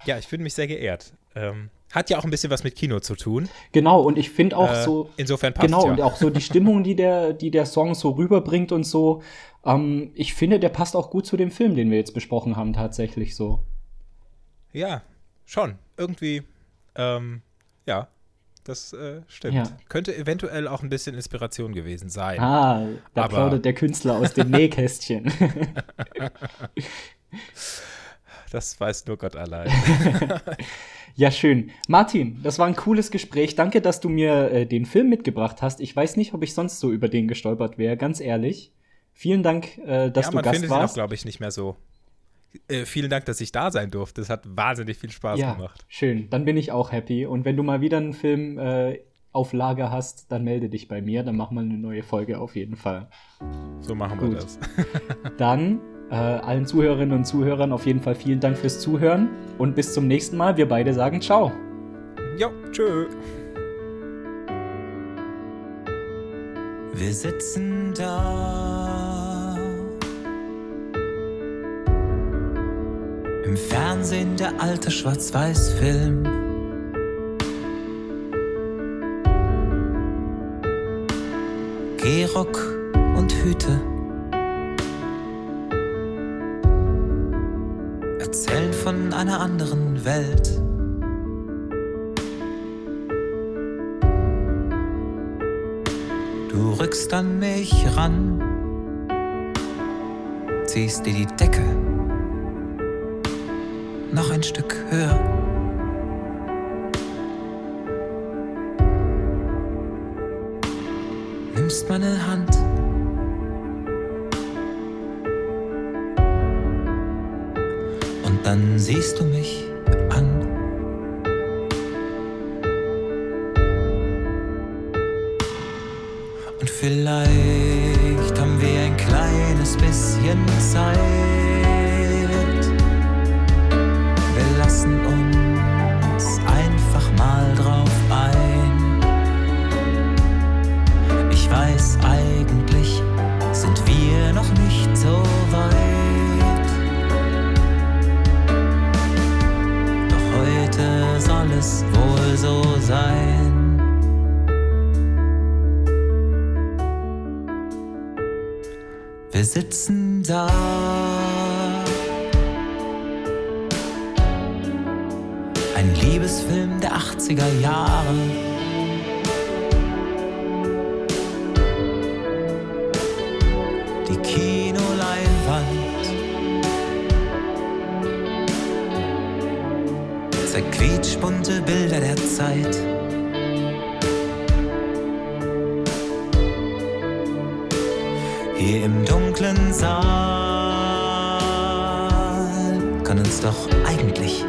Speaker 2: ja, ich fühle mich sehr geehrt. Ähm, hat ja auch ein bisschen was mit Kino zu tun.
Speaker 1: Genau, und ich finde auch
Speaker 2: Äh,
Speaker 1: so.
Speaker 2: insofern passt
Speaker 1: Genau,
Speaker 2: ja.
Speaker 1: und auch so die Stimmung, die der, die der Song so rüberbringt und so. Ähm, ich finde, der passt auch gut zu dem Film, den wir jetzt besprochen haben, tatsächlich so.
Speaker 2: Ja, schon. Irgendwie, ähm, ja, das äh, stimmt.
Speaker 1: Ja.
Speaker 2: Könnte eventuell auch ein bisschen Inspiration gewesen sein.
Speaker 1: Ah, da plaudert der Künstler aus dem Nähkästchen.
Speaker 9: das weiß nur Gott allein.
Speaker 1: ja, schön. Martin, das war ein cooles Gespräch. Danke, dass du mir äh, den Film mitgebracht hast. Ich weiß nicht, ob ich sonst so über den gestolpert wäre, ganz ehrlich. Vielen Dank, äh, dass
Speaker 9: ja,
Speaker 1: du
Speaker 9: man
Speaker 1: Gast
Speaker 9: findet
Speaker 1: warst.
Speaker 9: ihn auch, glaube ich, nicht mehr so. Äh, vielen Dank, dass ich da sein durfte. Es hat wahnsinnig viel Spaß
Speaker 1: ja,
Speaker 9: gemacht.
Speaker 1: Schön, dann bin ich auch happy. Und wenn du mal wieder einen Film äh, auf Lager hast, dann melde dich bei mir. Dann machen wir eine neue Folge auf jeden Fall.
Speaker 9: So machen
Speaker 1: Gut.
Speaker 9: wir das.
Speaker 1: Dann äh, allen Zuhörerinnen und Zuhörern auf jeden Fall vielen Dank fürs Zuhören und bis zum nächsten Mal. Wir beide sagen Ciao.
Speaker 9: Jo, tschö.
Speaker 2: Wir sitzen da. Im Fernsehen der alte Schwarz-Weiß-Film. Gehrock und Hüte. Erzählen von einer anderen Welt. Du rückst an mich ran, ziehst dir die Decke noch ein Stück höher. Nimmst meine Hand. Dann siehst du mich an. Und vielleicht haben wir ein kleines bisschen Zeit. Hier im dunklen Saal. Kann uns doch eigentlich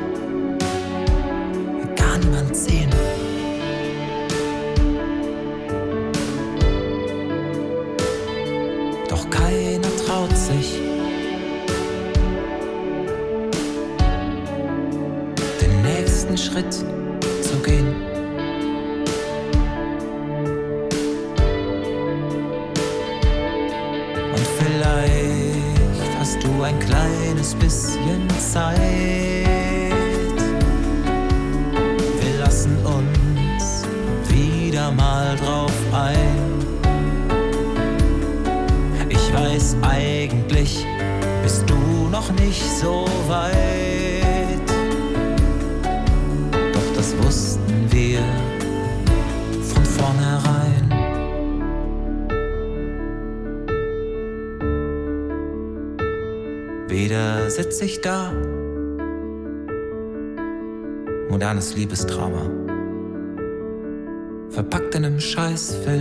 Speaker 2: Modernes Liebesdrama. Verpackt in einem Scheißfilm.